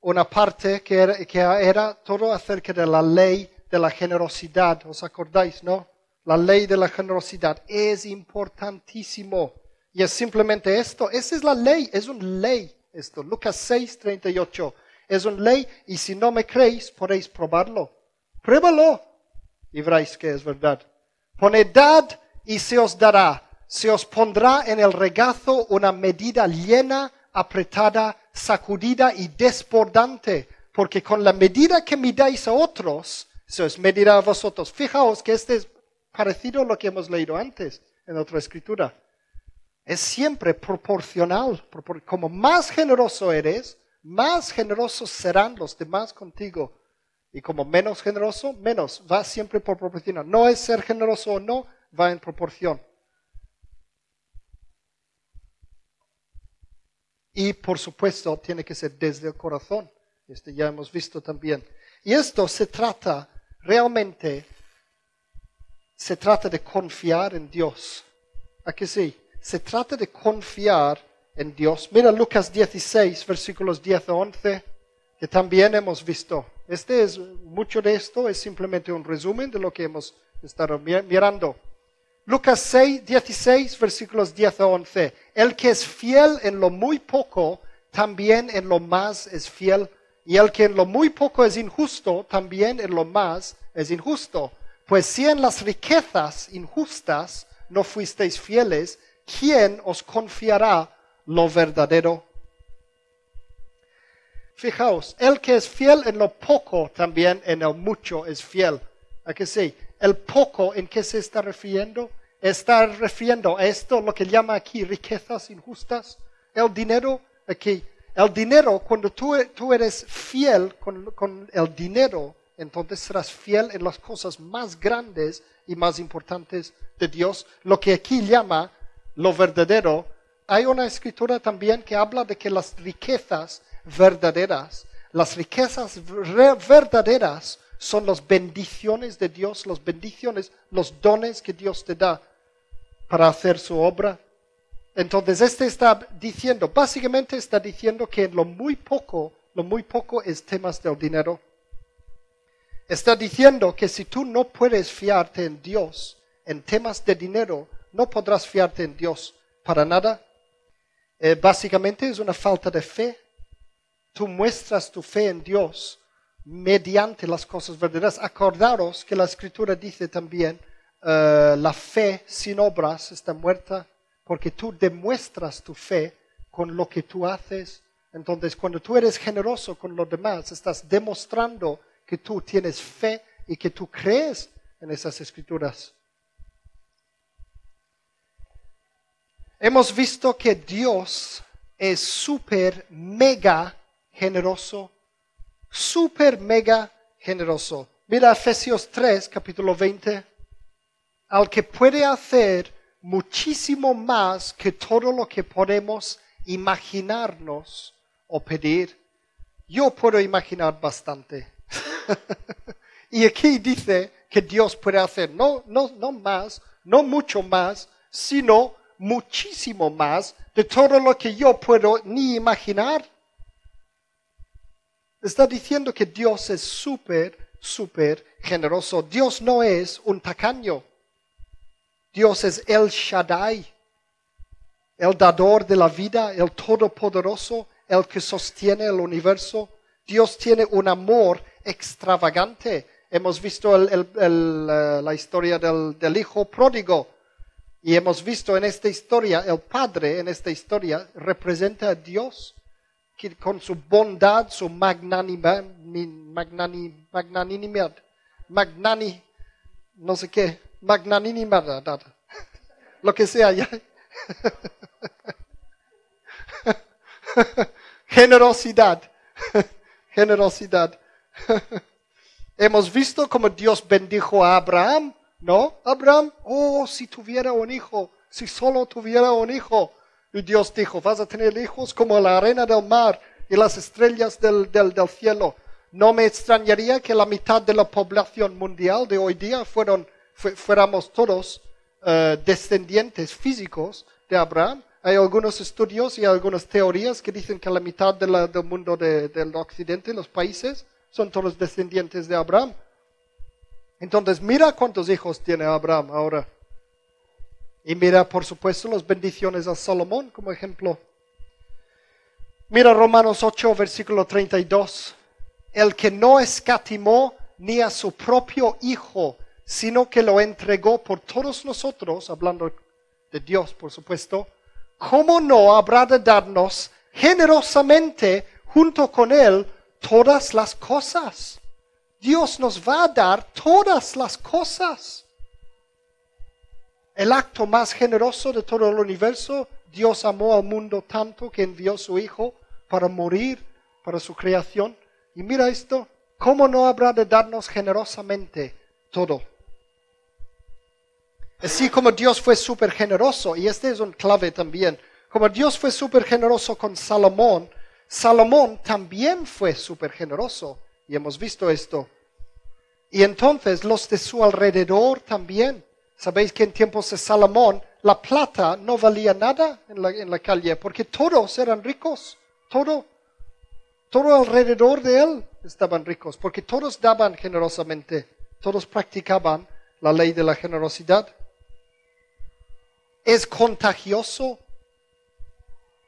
una parte que era, que era todo acerca de la ley de la generosidad. ¿Os acordáis, no? La ley de la generosidad es importantísimo. Y es simplemente esto. Esa es la ley. Es una ley esto. Lucas 6, 38. Es una ley y si no me creéis podéis probarlo. Pruébalo y veréis que es verdad. Poned dad y se os dará. Se os pondrá en el regazo una medida llena, apretada, sacudida y desbordante. Porque con la medida que midáis a otros, se os medirá a vosotros. Fijaos que este es parecido a lo que hemos leído antes en otra escritura. Es siempre proporcional. propor- Como más generoso eres, más generosos serán los demás contigo. Y como menos generoso, menos. Va siempre por proporción. No es ser generoso o no, va en proporción. Y por supuesto, tiene que ser desde el corazón. Este ya hemos visto también. Y esto se trata realmente, se trata de confiar en Dios. ¿A que sí? Se trata de confiar en Dios. Mira Lucas 16, versículos 10 a 11, que también hemos visto. Este es, mucho de esto es simplemente un resumen de lo que hemos estado mi- mirando. Lucas 6, 16, versículos 10 a 11. El que es fiel en lo muy poco, también en lo más es fiel. Y el que en lo muy poco es injusto, también en lo más es injusto. Pues si en las riquezas injustas no fuisteis fieles, ¿quién os confiará lo verdadero? Fijaos, el que es fiel en lo poco, también en el mucho es fiel. ¿A que sí? El poco, ¿en qué se está refiriendo? Está refiriendo a esto, lo que llama aquí riquezas injustas. El dinero, aquí. El dinero, cuando tú, tú eres fiel con el dinero, entonces serás fiel en las cosas más grandes y más importantes de Dios, lo que aquí llama lo verdadero. Hay una escritura también que habla de que las riquezas verdaderas, las riquezas verdaderas son las bendiciones de Dios, las bendiciones, los dones que Dios te da para hacer su obra. Entonces, este está diciendo, básicamente está diciendo que lo muy poco, lo muy poco es temas del dinero. Está diciendo que si tú no puedes fiarte en Dios en temas de dinero, no podrás fiarte en Dios para nada. Eh, básicamente es una falta de fe. Tú muestras tu fe en Dios mediante las cosas verdaderas. Acordaros que la escritura dice también, eh, la fe sin obras está muerta, porque tú demuestras tu fe con lo que tú haces. Entonces, cuando tú eres generoso con los demás, estás demostrando que tú tienes fe y que tú crees en esas escrituras. Hemos visto que Dios es súper, mega generoso, súper, mega generoso. Mira Efesios 3, capítulo 20. Al que puede hacer muchísimo más que todo lo que podemos imaginarnos o pedir. Yo puedo imaginar bastante. y aquí dice que Dios puede hacer no, no, no más, no mucho más, sino muchísimo más de todo lo que yo puedo ni imaginar. Está diciendo que Dios es súper, súper generoso. Dios no es un tacaño. Dios es el Shaddai, el dador de la vida, el todopoderoso, el que sostiene el universo. Dios tiene un amor extravagante. Hemos visto eh, la historia del, del hijo pródigo y hemos visto en esta historia, el padre en esta historia representa a Dios que con su bondad, su magnanimidad, magnanimidad, magnani, no sé qué, magnanimidad, lo que sea generosidad, generosidad. Hemos visto cómo Dios bendijo a Abraham, ¿no? Abraham, oh, si tuviera un hijo, si solo tuviera un hijo. Y Dios dijo, vas a tener hijos como la arena del mar y las estrellas del, cielo. No me extrañaría que la mitad de la población mundial de hoy día fueron, fuéramos todos eh, descendientes físicos de Abraham. Hay algunos estudios y algunas teorías que dicen que la mitad del mundo del occidente, los países, son todos descendientes de Abraham. Entonces, mira cuántos hijos tiene Abraham ahora. Y mira, por supuesto, las bendiciones a Salomón como ejemplo. Mira Romanos 8, versículo 32. El que no escatimó ni a su propio Hijo, sino que lo entregó por todos nosotros, hablando de Dios, por supuesto, ¿cómo no habrá de darnos generosamente junto con Él todas las cosas? Dios nos va a dar todas las cosas el acto más generoso de todo el universo, Dios amó al mundo tanto que envió a su Hijo para morir para su creación. Y mira esto, ¿cómo no habrá de darnos generosamente todo? Así como Dios fue súper generoso, y este es un clave también, como Dios fue súper generoso con Salomón, Salomón también fue súper generoso, y hemos visto esto. Y entonces los de su alrededor también. Sabéis que en tiempos de Salomón la plata no valía nada en la, calle porque todos eran ricos, todo, todo alrededor de él estaban ricos porque todos daban generosamente, todos practicaban la ley de la generosidad. Es contagioso.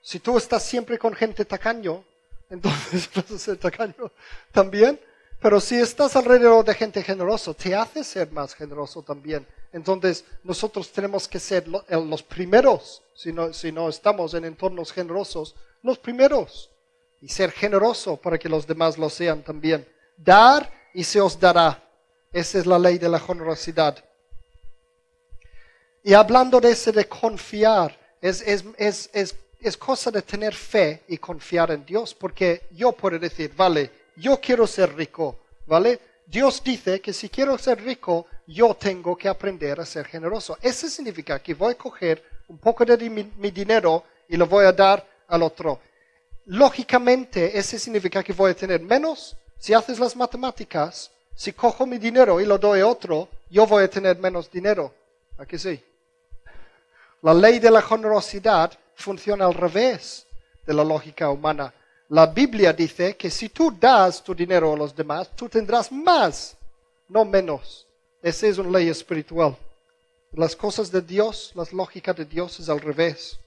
Si tú estás siempre con gente tacaño, entonces vas a ser tacaño también. Pero si estás alrededor de gente generosa, te hace ser más generoso también. Entonces, nosotros tenemos que ser los primeros, si no, si no estamos en entornos generosos, los primeros. Y ser generoso para que los demás lo sean también. Dar y se os dará. Esa es la ley de la generosidad. Y hablando de ese de confiar, es, es, es, es, cosa de tener fe y confiar en Dios, porque yo puedo decir, vale, yo quiero ser rico, ¿vale? Dios dice que si quiero ser rico, yo tengo que aprender a ser generoso. Eso significa que voy a coger un poco de mi, dinero y lo voy a dar al otro. Lógicamente, eso significa que voy a tener menos. Si haces las matemáticas, si cojo mi dinero y lo doy a otro, yo voy a tener menos dinero. ¿A que sí? La ley de la generosidad funciona al revés de la lógica humana. La Biblia dice que si tú das tu dinero a los demás, tú tendrás más, no menos. Esa es una ley espiritual. Las cosas de Dios, la lógica de Dios es al revés.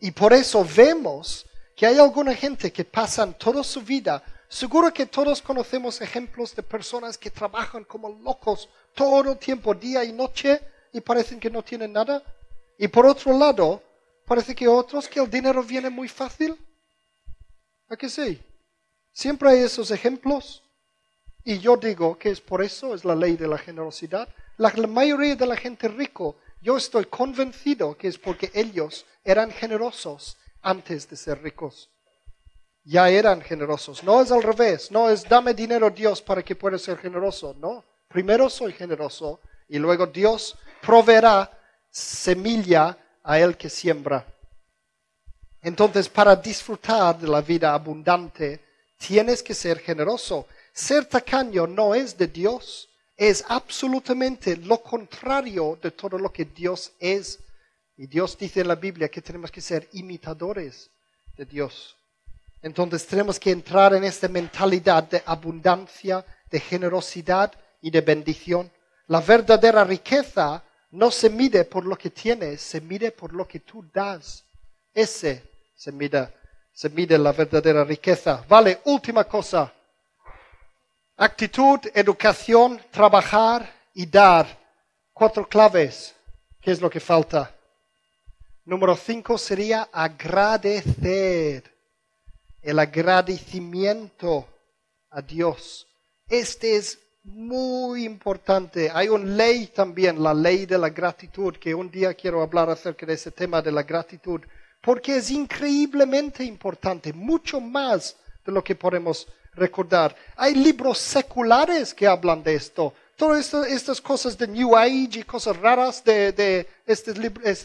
Y por eso vemos que hay alguna gente que pasan toda su vida, seguro que todos conocemos ejemplos de personas que trabajan como locos todo el tiempo, día y noche, y parecen que no tienen nada. Y por otro lado, parece que otros que el dinero viene muy fácil ¿A que sí? Siempre hay esos ejemplos. Y yo digo que es por eso, es la ley de la generosidad. La, mayoría de la gente rico, yo estoy convencido que es porque ellos eran generosos antes de ser ricos. Ya eran generosos. No es al revés. No es dame dinero Dios para que pueda ser generoso. No. Primero soy generoso y luego Dios proveerá semilla a el que siembra. Entonces, para disfrutar de la vida abundante, tienes que ser generoso. Ser tacaño no es de Dios, es absolutamente lo contrario de todo lo que Dios es. Y Dios dice en la Biblia que tenemos que ser imitadores de Dios. Entonces tenemos que entrar en esta mentalidad de abundancia, de generosidad y de bendición. La verdadera riqueza no se mide por lo que tienes, se mide por lo que tú das. Ese se mide, se mide la verdadera riqueza. Vale, última cosa. Actitud, educación, trabajar y dar. Cuatro claves. ¿Qué es lo que falta? Número cinco sería agradecer. El agradecimiento a Dios. Este es muy importante. Hay una ley también, la ley de la gratitud, que un día quiero hablar acerca de ese tema de la gratitud, porque es increíblemente importante, mucho más de lo que podemos recordar. Hay libros seculares que hablan de esto. Todas estas cosas de New Age y cosas raras de, estos,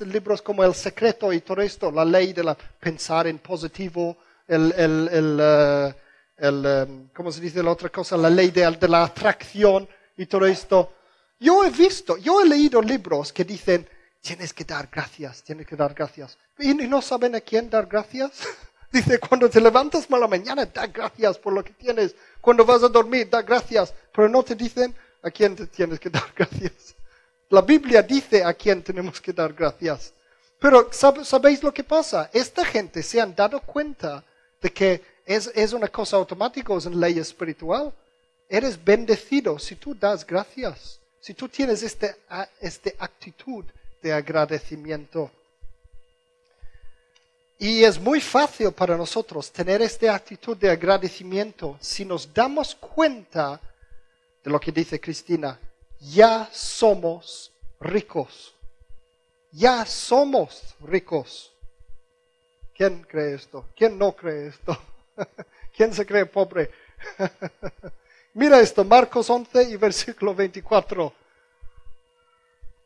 libros como El Secreto y todo esto, la ley de la pensar en positivo, el, el, el, eh, em, ¿cómo se dice la otra cosa? La ley de, de la atracción y todo esto. Yo he visto, yo he leído libros que dicen, tienes que dar gracias, tienes que dar gracias. ¿Y no saben a quién dar gracias? Dice, cuando te levantas por mañana, da gracias por lo que tienes. Cuando vas a dormir, da gracias. Pero no te dicen a quién te tienes que dar gracias. La Biblia dice a quién tenemos que dar gracias. Pero ¿sabéis lo que pasa? Esta gente se han dado cuenta de que es, una cosa automática, es una ley espiritual. Eres bendecido si tú das gracias, si tú tienes esta este actitud de agradecimiento. Y es muy fácil para nosotros tener esta actitud de agradecimiento si nos damos cuenta de lo que dice Cristina. Ya somos ricos. Ya somos ricos. ¿Quién cree esto? ¿Quién no cree esto? ¿Quién se cree pobre? Mira esto, Marcos 11 y versículo 24.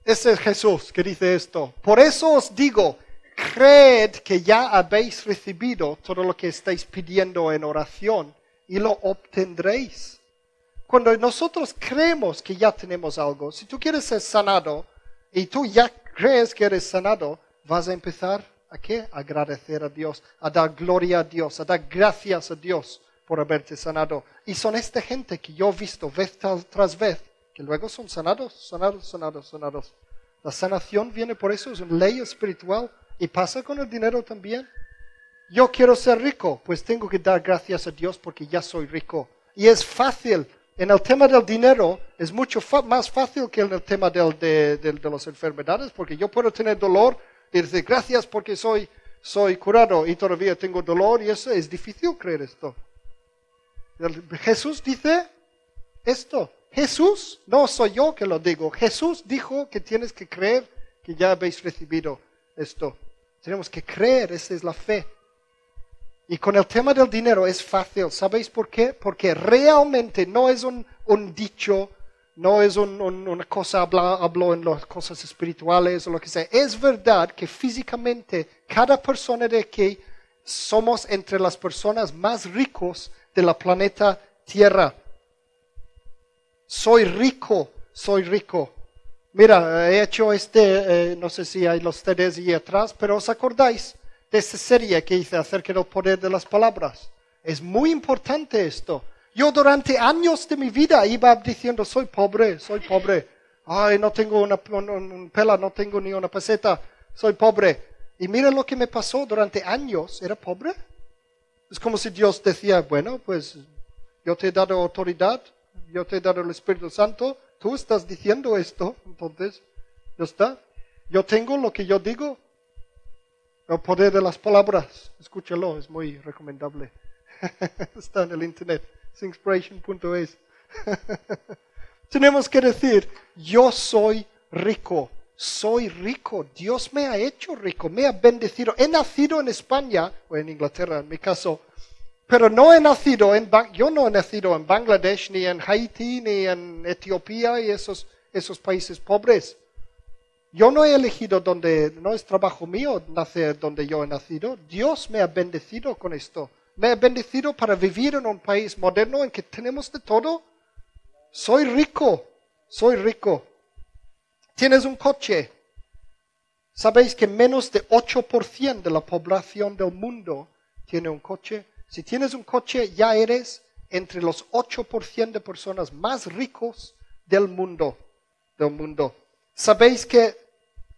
Ese es Jesús que dice esto. Por eso os digo, creed que ya habéis recibido todo lo que estáis pidiendo en oración y lo obtendréis. Cuando nosotros creemos que ya tenemos algo, si tú quieres ser sanado y tú ya crees que eres sanado, vas a empezar a qué? Agradecer a Dios, a dar gloria a Dios, a dar gracias a Dios por haberte sanado. Y son esta gente que yo he visto vez tras vez, que luego son sanados, sanados, sanados, sanados. La sanación viene por eso, es una ley espiritual y pasa con el dinero también. Yo quiero ser rico, pues tengo que dar gracias a Dios porque ya soy rico. Y es fácil. En el tema del dinero es mucho más fácil que en el tema de, de, las enfermedades, porque yo puedo tener dolor decir gracias porque soy, soy curado y todavía tengo dolor y eso es difícil creer esto. Jesús dice esto. Jesús, no soy yo que lo digo. Jesús dijo que tienes que creer que ya habéis recibido esto. Tenemos que creer, esa es la fe. Y con el tema del dinero es fácil. ¿Sabéis por qué? Porque realmente no es un, dicho, no es una cosa, habló en las cosas espirituales o lo que sea. Es verdad que físicamente cada persona de aquí somos entre las personas más ricos de la planeta Tierra. Soy rico, soy rico. Mira, he hecho este, eh, no sé si hay los CDs ahí atrás, pero os acordáis de esta serie que hice acerca del poder de las palabras. Es muy importante esto. Yo durante años de mi vida iba diciendo, soy pobre, soy pobre. Ay, no tengo una, pela, no tengo ni una peseta, soy pobre. Y mira lo que me pasó durante años, era pobre. Es como si Dios decía, bueno, pues yo te he dado autoridad, yo te he dado el Espíritu Santo, tú estás diciendo esto, entonces, ya está. Yo tengo lo que yo digo. El poder de las palabras. Escúchalo, es muy recomendable. está en el internet, singspiration.es. Tenemos que decir, yo soy rico, soy rico, Dios me ha hecho rico, me ha bendecido. He nacido en España, o en Inglaterra en mi caso, pero no he nacido en, yo no he nacido en Bangladesh, ni en Haití, ni en Etiopía y esos, esos países pobres. Yo no he elegido donde, no es trabajo mío nacer donde yo he nacido. Dios me ha bendecido con esto. Bendecido para vivir en un país moderno en que tenemos de todo. Soy rico, soy rico. Tienes un coche. Sabéis que menos de 8% de la población del mundo tiene un coche. Si tienes un coche, ya eres entre los 8% de personas más ricos del mundo. Del mundo. ¿Sabéis que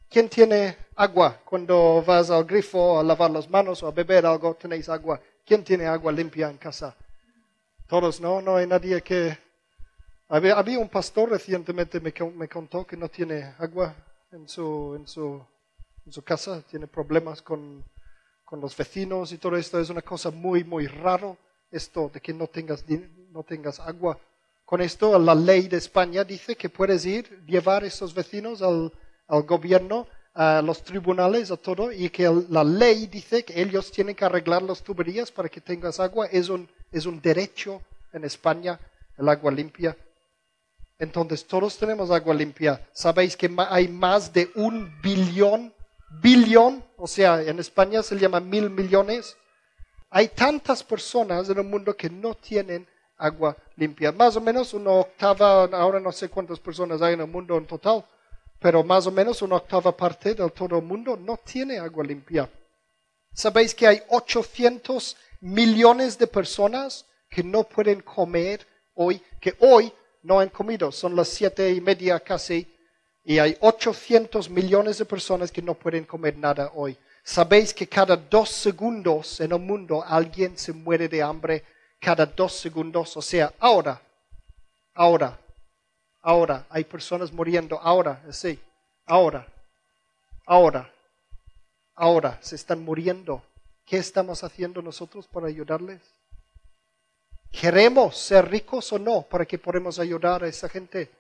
quién tiene agua cuando vas al grifo a lavar las manos o a beber algo? Tenéis agua. ¿Quién tiene agua limpia en casa? Todos, ¿no? No hay nadie que... Había, había un pastor recientemente me, me contó que no tiene agua en su, en su, en su casa, tiene problemas con, con los vecinos y todo esto. Es una cosa muy, muy raro esto de que no tengas, no tengas agua con esto, la ley de España dice que puedes ir, llevar a esos vecinos al, gobierno, a los tribunales, a todo, y que la ley dice que ellos tienen que arreglar las tuberías para que tengas agua. Es un, es un derecho en España, el agua limpia. Entonces, todos tenemos agua limpia. Sabéis que hay más de un billón, billón, o sea, en España se llama mil millones. Hay tantas personas en el mundo que no tienen agua limpia. Más o menos una octava, ahora no sé cuántas personas hay en el mundo en total, pero más o menos una octava parte del todo el mundo no tiene agua limpia. ¿Sabéis que hay 800 millones de personas que no pueden comer hoy, que hoy no han comido? Son las siete y media casi, y hay 800 millones de personas que no pueden comer nada hoy. ¿Sabéis que cada dos segundos en el mundo alguien se muere de hambre cada dos segundos. O sea, ahora, ahora, ahora hay personas muriendo, ahora, sí, ahora, ahora, ahora se están muriendo. ¿Qué estamos haciendo nosotros para ayudarles? ¿Queremos ser ricos o no para que podamos ayudar a esa gente?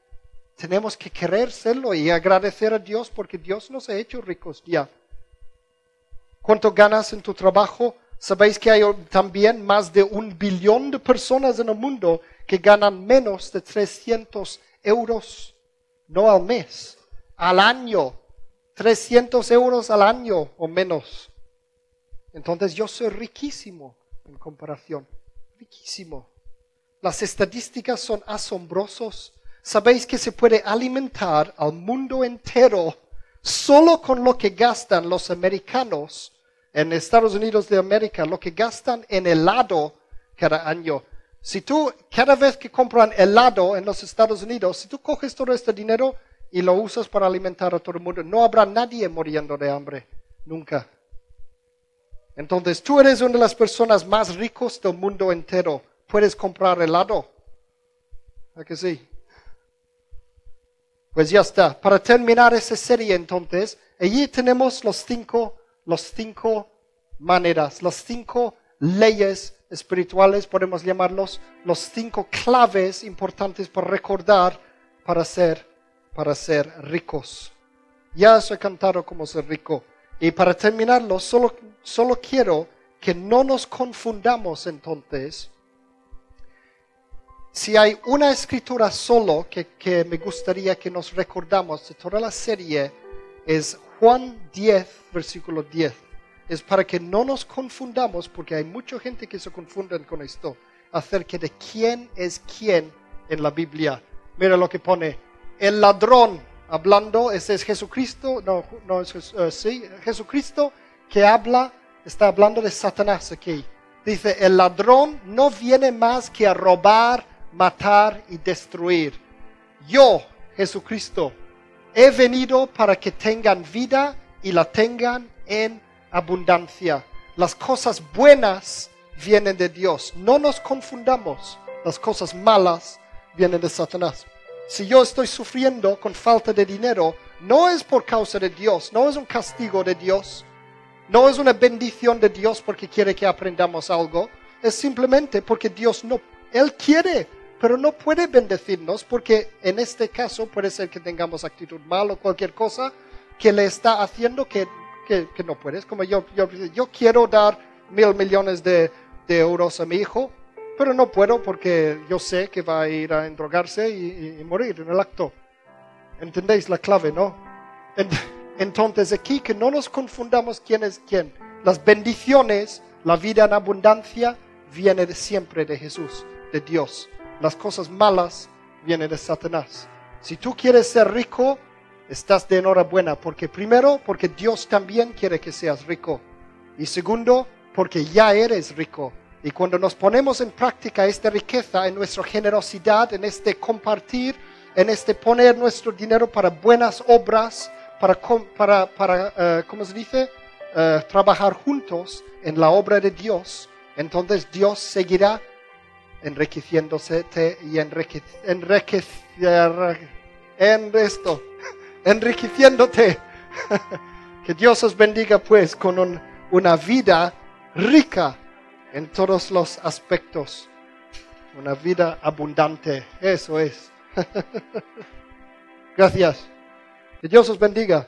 Tenemos que querer serlo y agradecer a Dios porque Dios nos ha hecho ricos ya. ¿Cuánto ganas en tu trabajo? Sabéis que hay también más de un billón de personas en el mundo que ganan menos de 300 euros, no al mes, al año. 300 euros al año o menos. Entonces yo soy riquísimo en comparación, riquísimo. Las estadísticas son asombrosos. Sabéis que se puede alimentar al mundo entero solo con lo que gastan los americanos en Estados Unidos de América lo que gastan en helado cada año. Si tú, cada vez que compran helado en los Estados Unidos, si tú coges todo este dinero y lo usas para alimentar a todo el mundo, no habrá nadie muriendo de hambre, nunca. Entonces tú eres una de las personas más ricos del mundo entero. Puedes comprar helado. ¿A que sí? Pues ya está. Para terminar esa serie entonces, allí tenemos los cinco las cinco maneras, las cinco leyes espirituales, podemos llamarlos, los cinco claves importantes para recordar para ser, para ser ricos. Ya os he cantado cómo ser rico. Y para terminarlo, solo, solo quiero que no nos confundamos entonces. Si hay una escritura solo que, que me gustaría que nos recordamos de toda la serie, es Juan 10, versículo 10. Es para que no nos confundamos, porque hay mucha gente que se confunden con esto, acerca de quién es quién en la Biblia. Mira lo que pone. El ladrón, hablando, ese es Jesucristo, no, no es uh, sí, Jesucristo que habla, está hablando de Satanás aquí. Dice, el ladrón no viene más que a robar, matar y destruir. Yo, Jesucristo, He venido para que tengan vida y la tengan en abundancia. Las cosas buenas vienen de Dios. No nos confundamos. Las cosas malas vienen de Satanás. Si yo estoy sufriendo con falta de dinero, no es por causa de Dios, no es un castigo de Dios, no es una bendición de Dios porque quiere que aprendamos algo, es simplemente porque Dios no, Él quiere pero no puede bendecirnos porque en este caso puede ser que tengamos actitud mal o cualquier cosa que le está haciendo que, que, no puedes. Como yo, yo, quiero dar mil millones de, de, euros a mi hijo, pero no puedo porque yo sé que va a ir a endrogarse y, y, morir en el acto. ¿Entendéis la clave, no? En- Entonces aquí que no nos confundamos quién es quién. Las bendiciones, la vida en abundancia, viene de siempre de Jesús, de Dios. Las cosas malas vienen de Satanás. Si tú quieres ser rico, estás de enhorabuena, porque primero, porque Dios también quiere que seas rico. Y segundo, porque ya eres rico. Y cuando nos ponemos en práctica esta riqueza en nuestra generosidad, en este compartir, en este poner nuestro dinero para buenas obras, para, para, para eh, ¿cómo se dice? Eh, trabajar juntos en la obra de Dios, entonces Dios seguirá enriqueciéndose y enrique, enriquecer en esto, enriqueciéndote. que Dios os bendiga pues con un- una vida rica en todos los aspectos. Una vida abundante, eso es. Gracias. Que Dios os bendiga.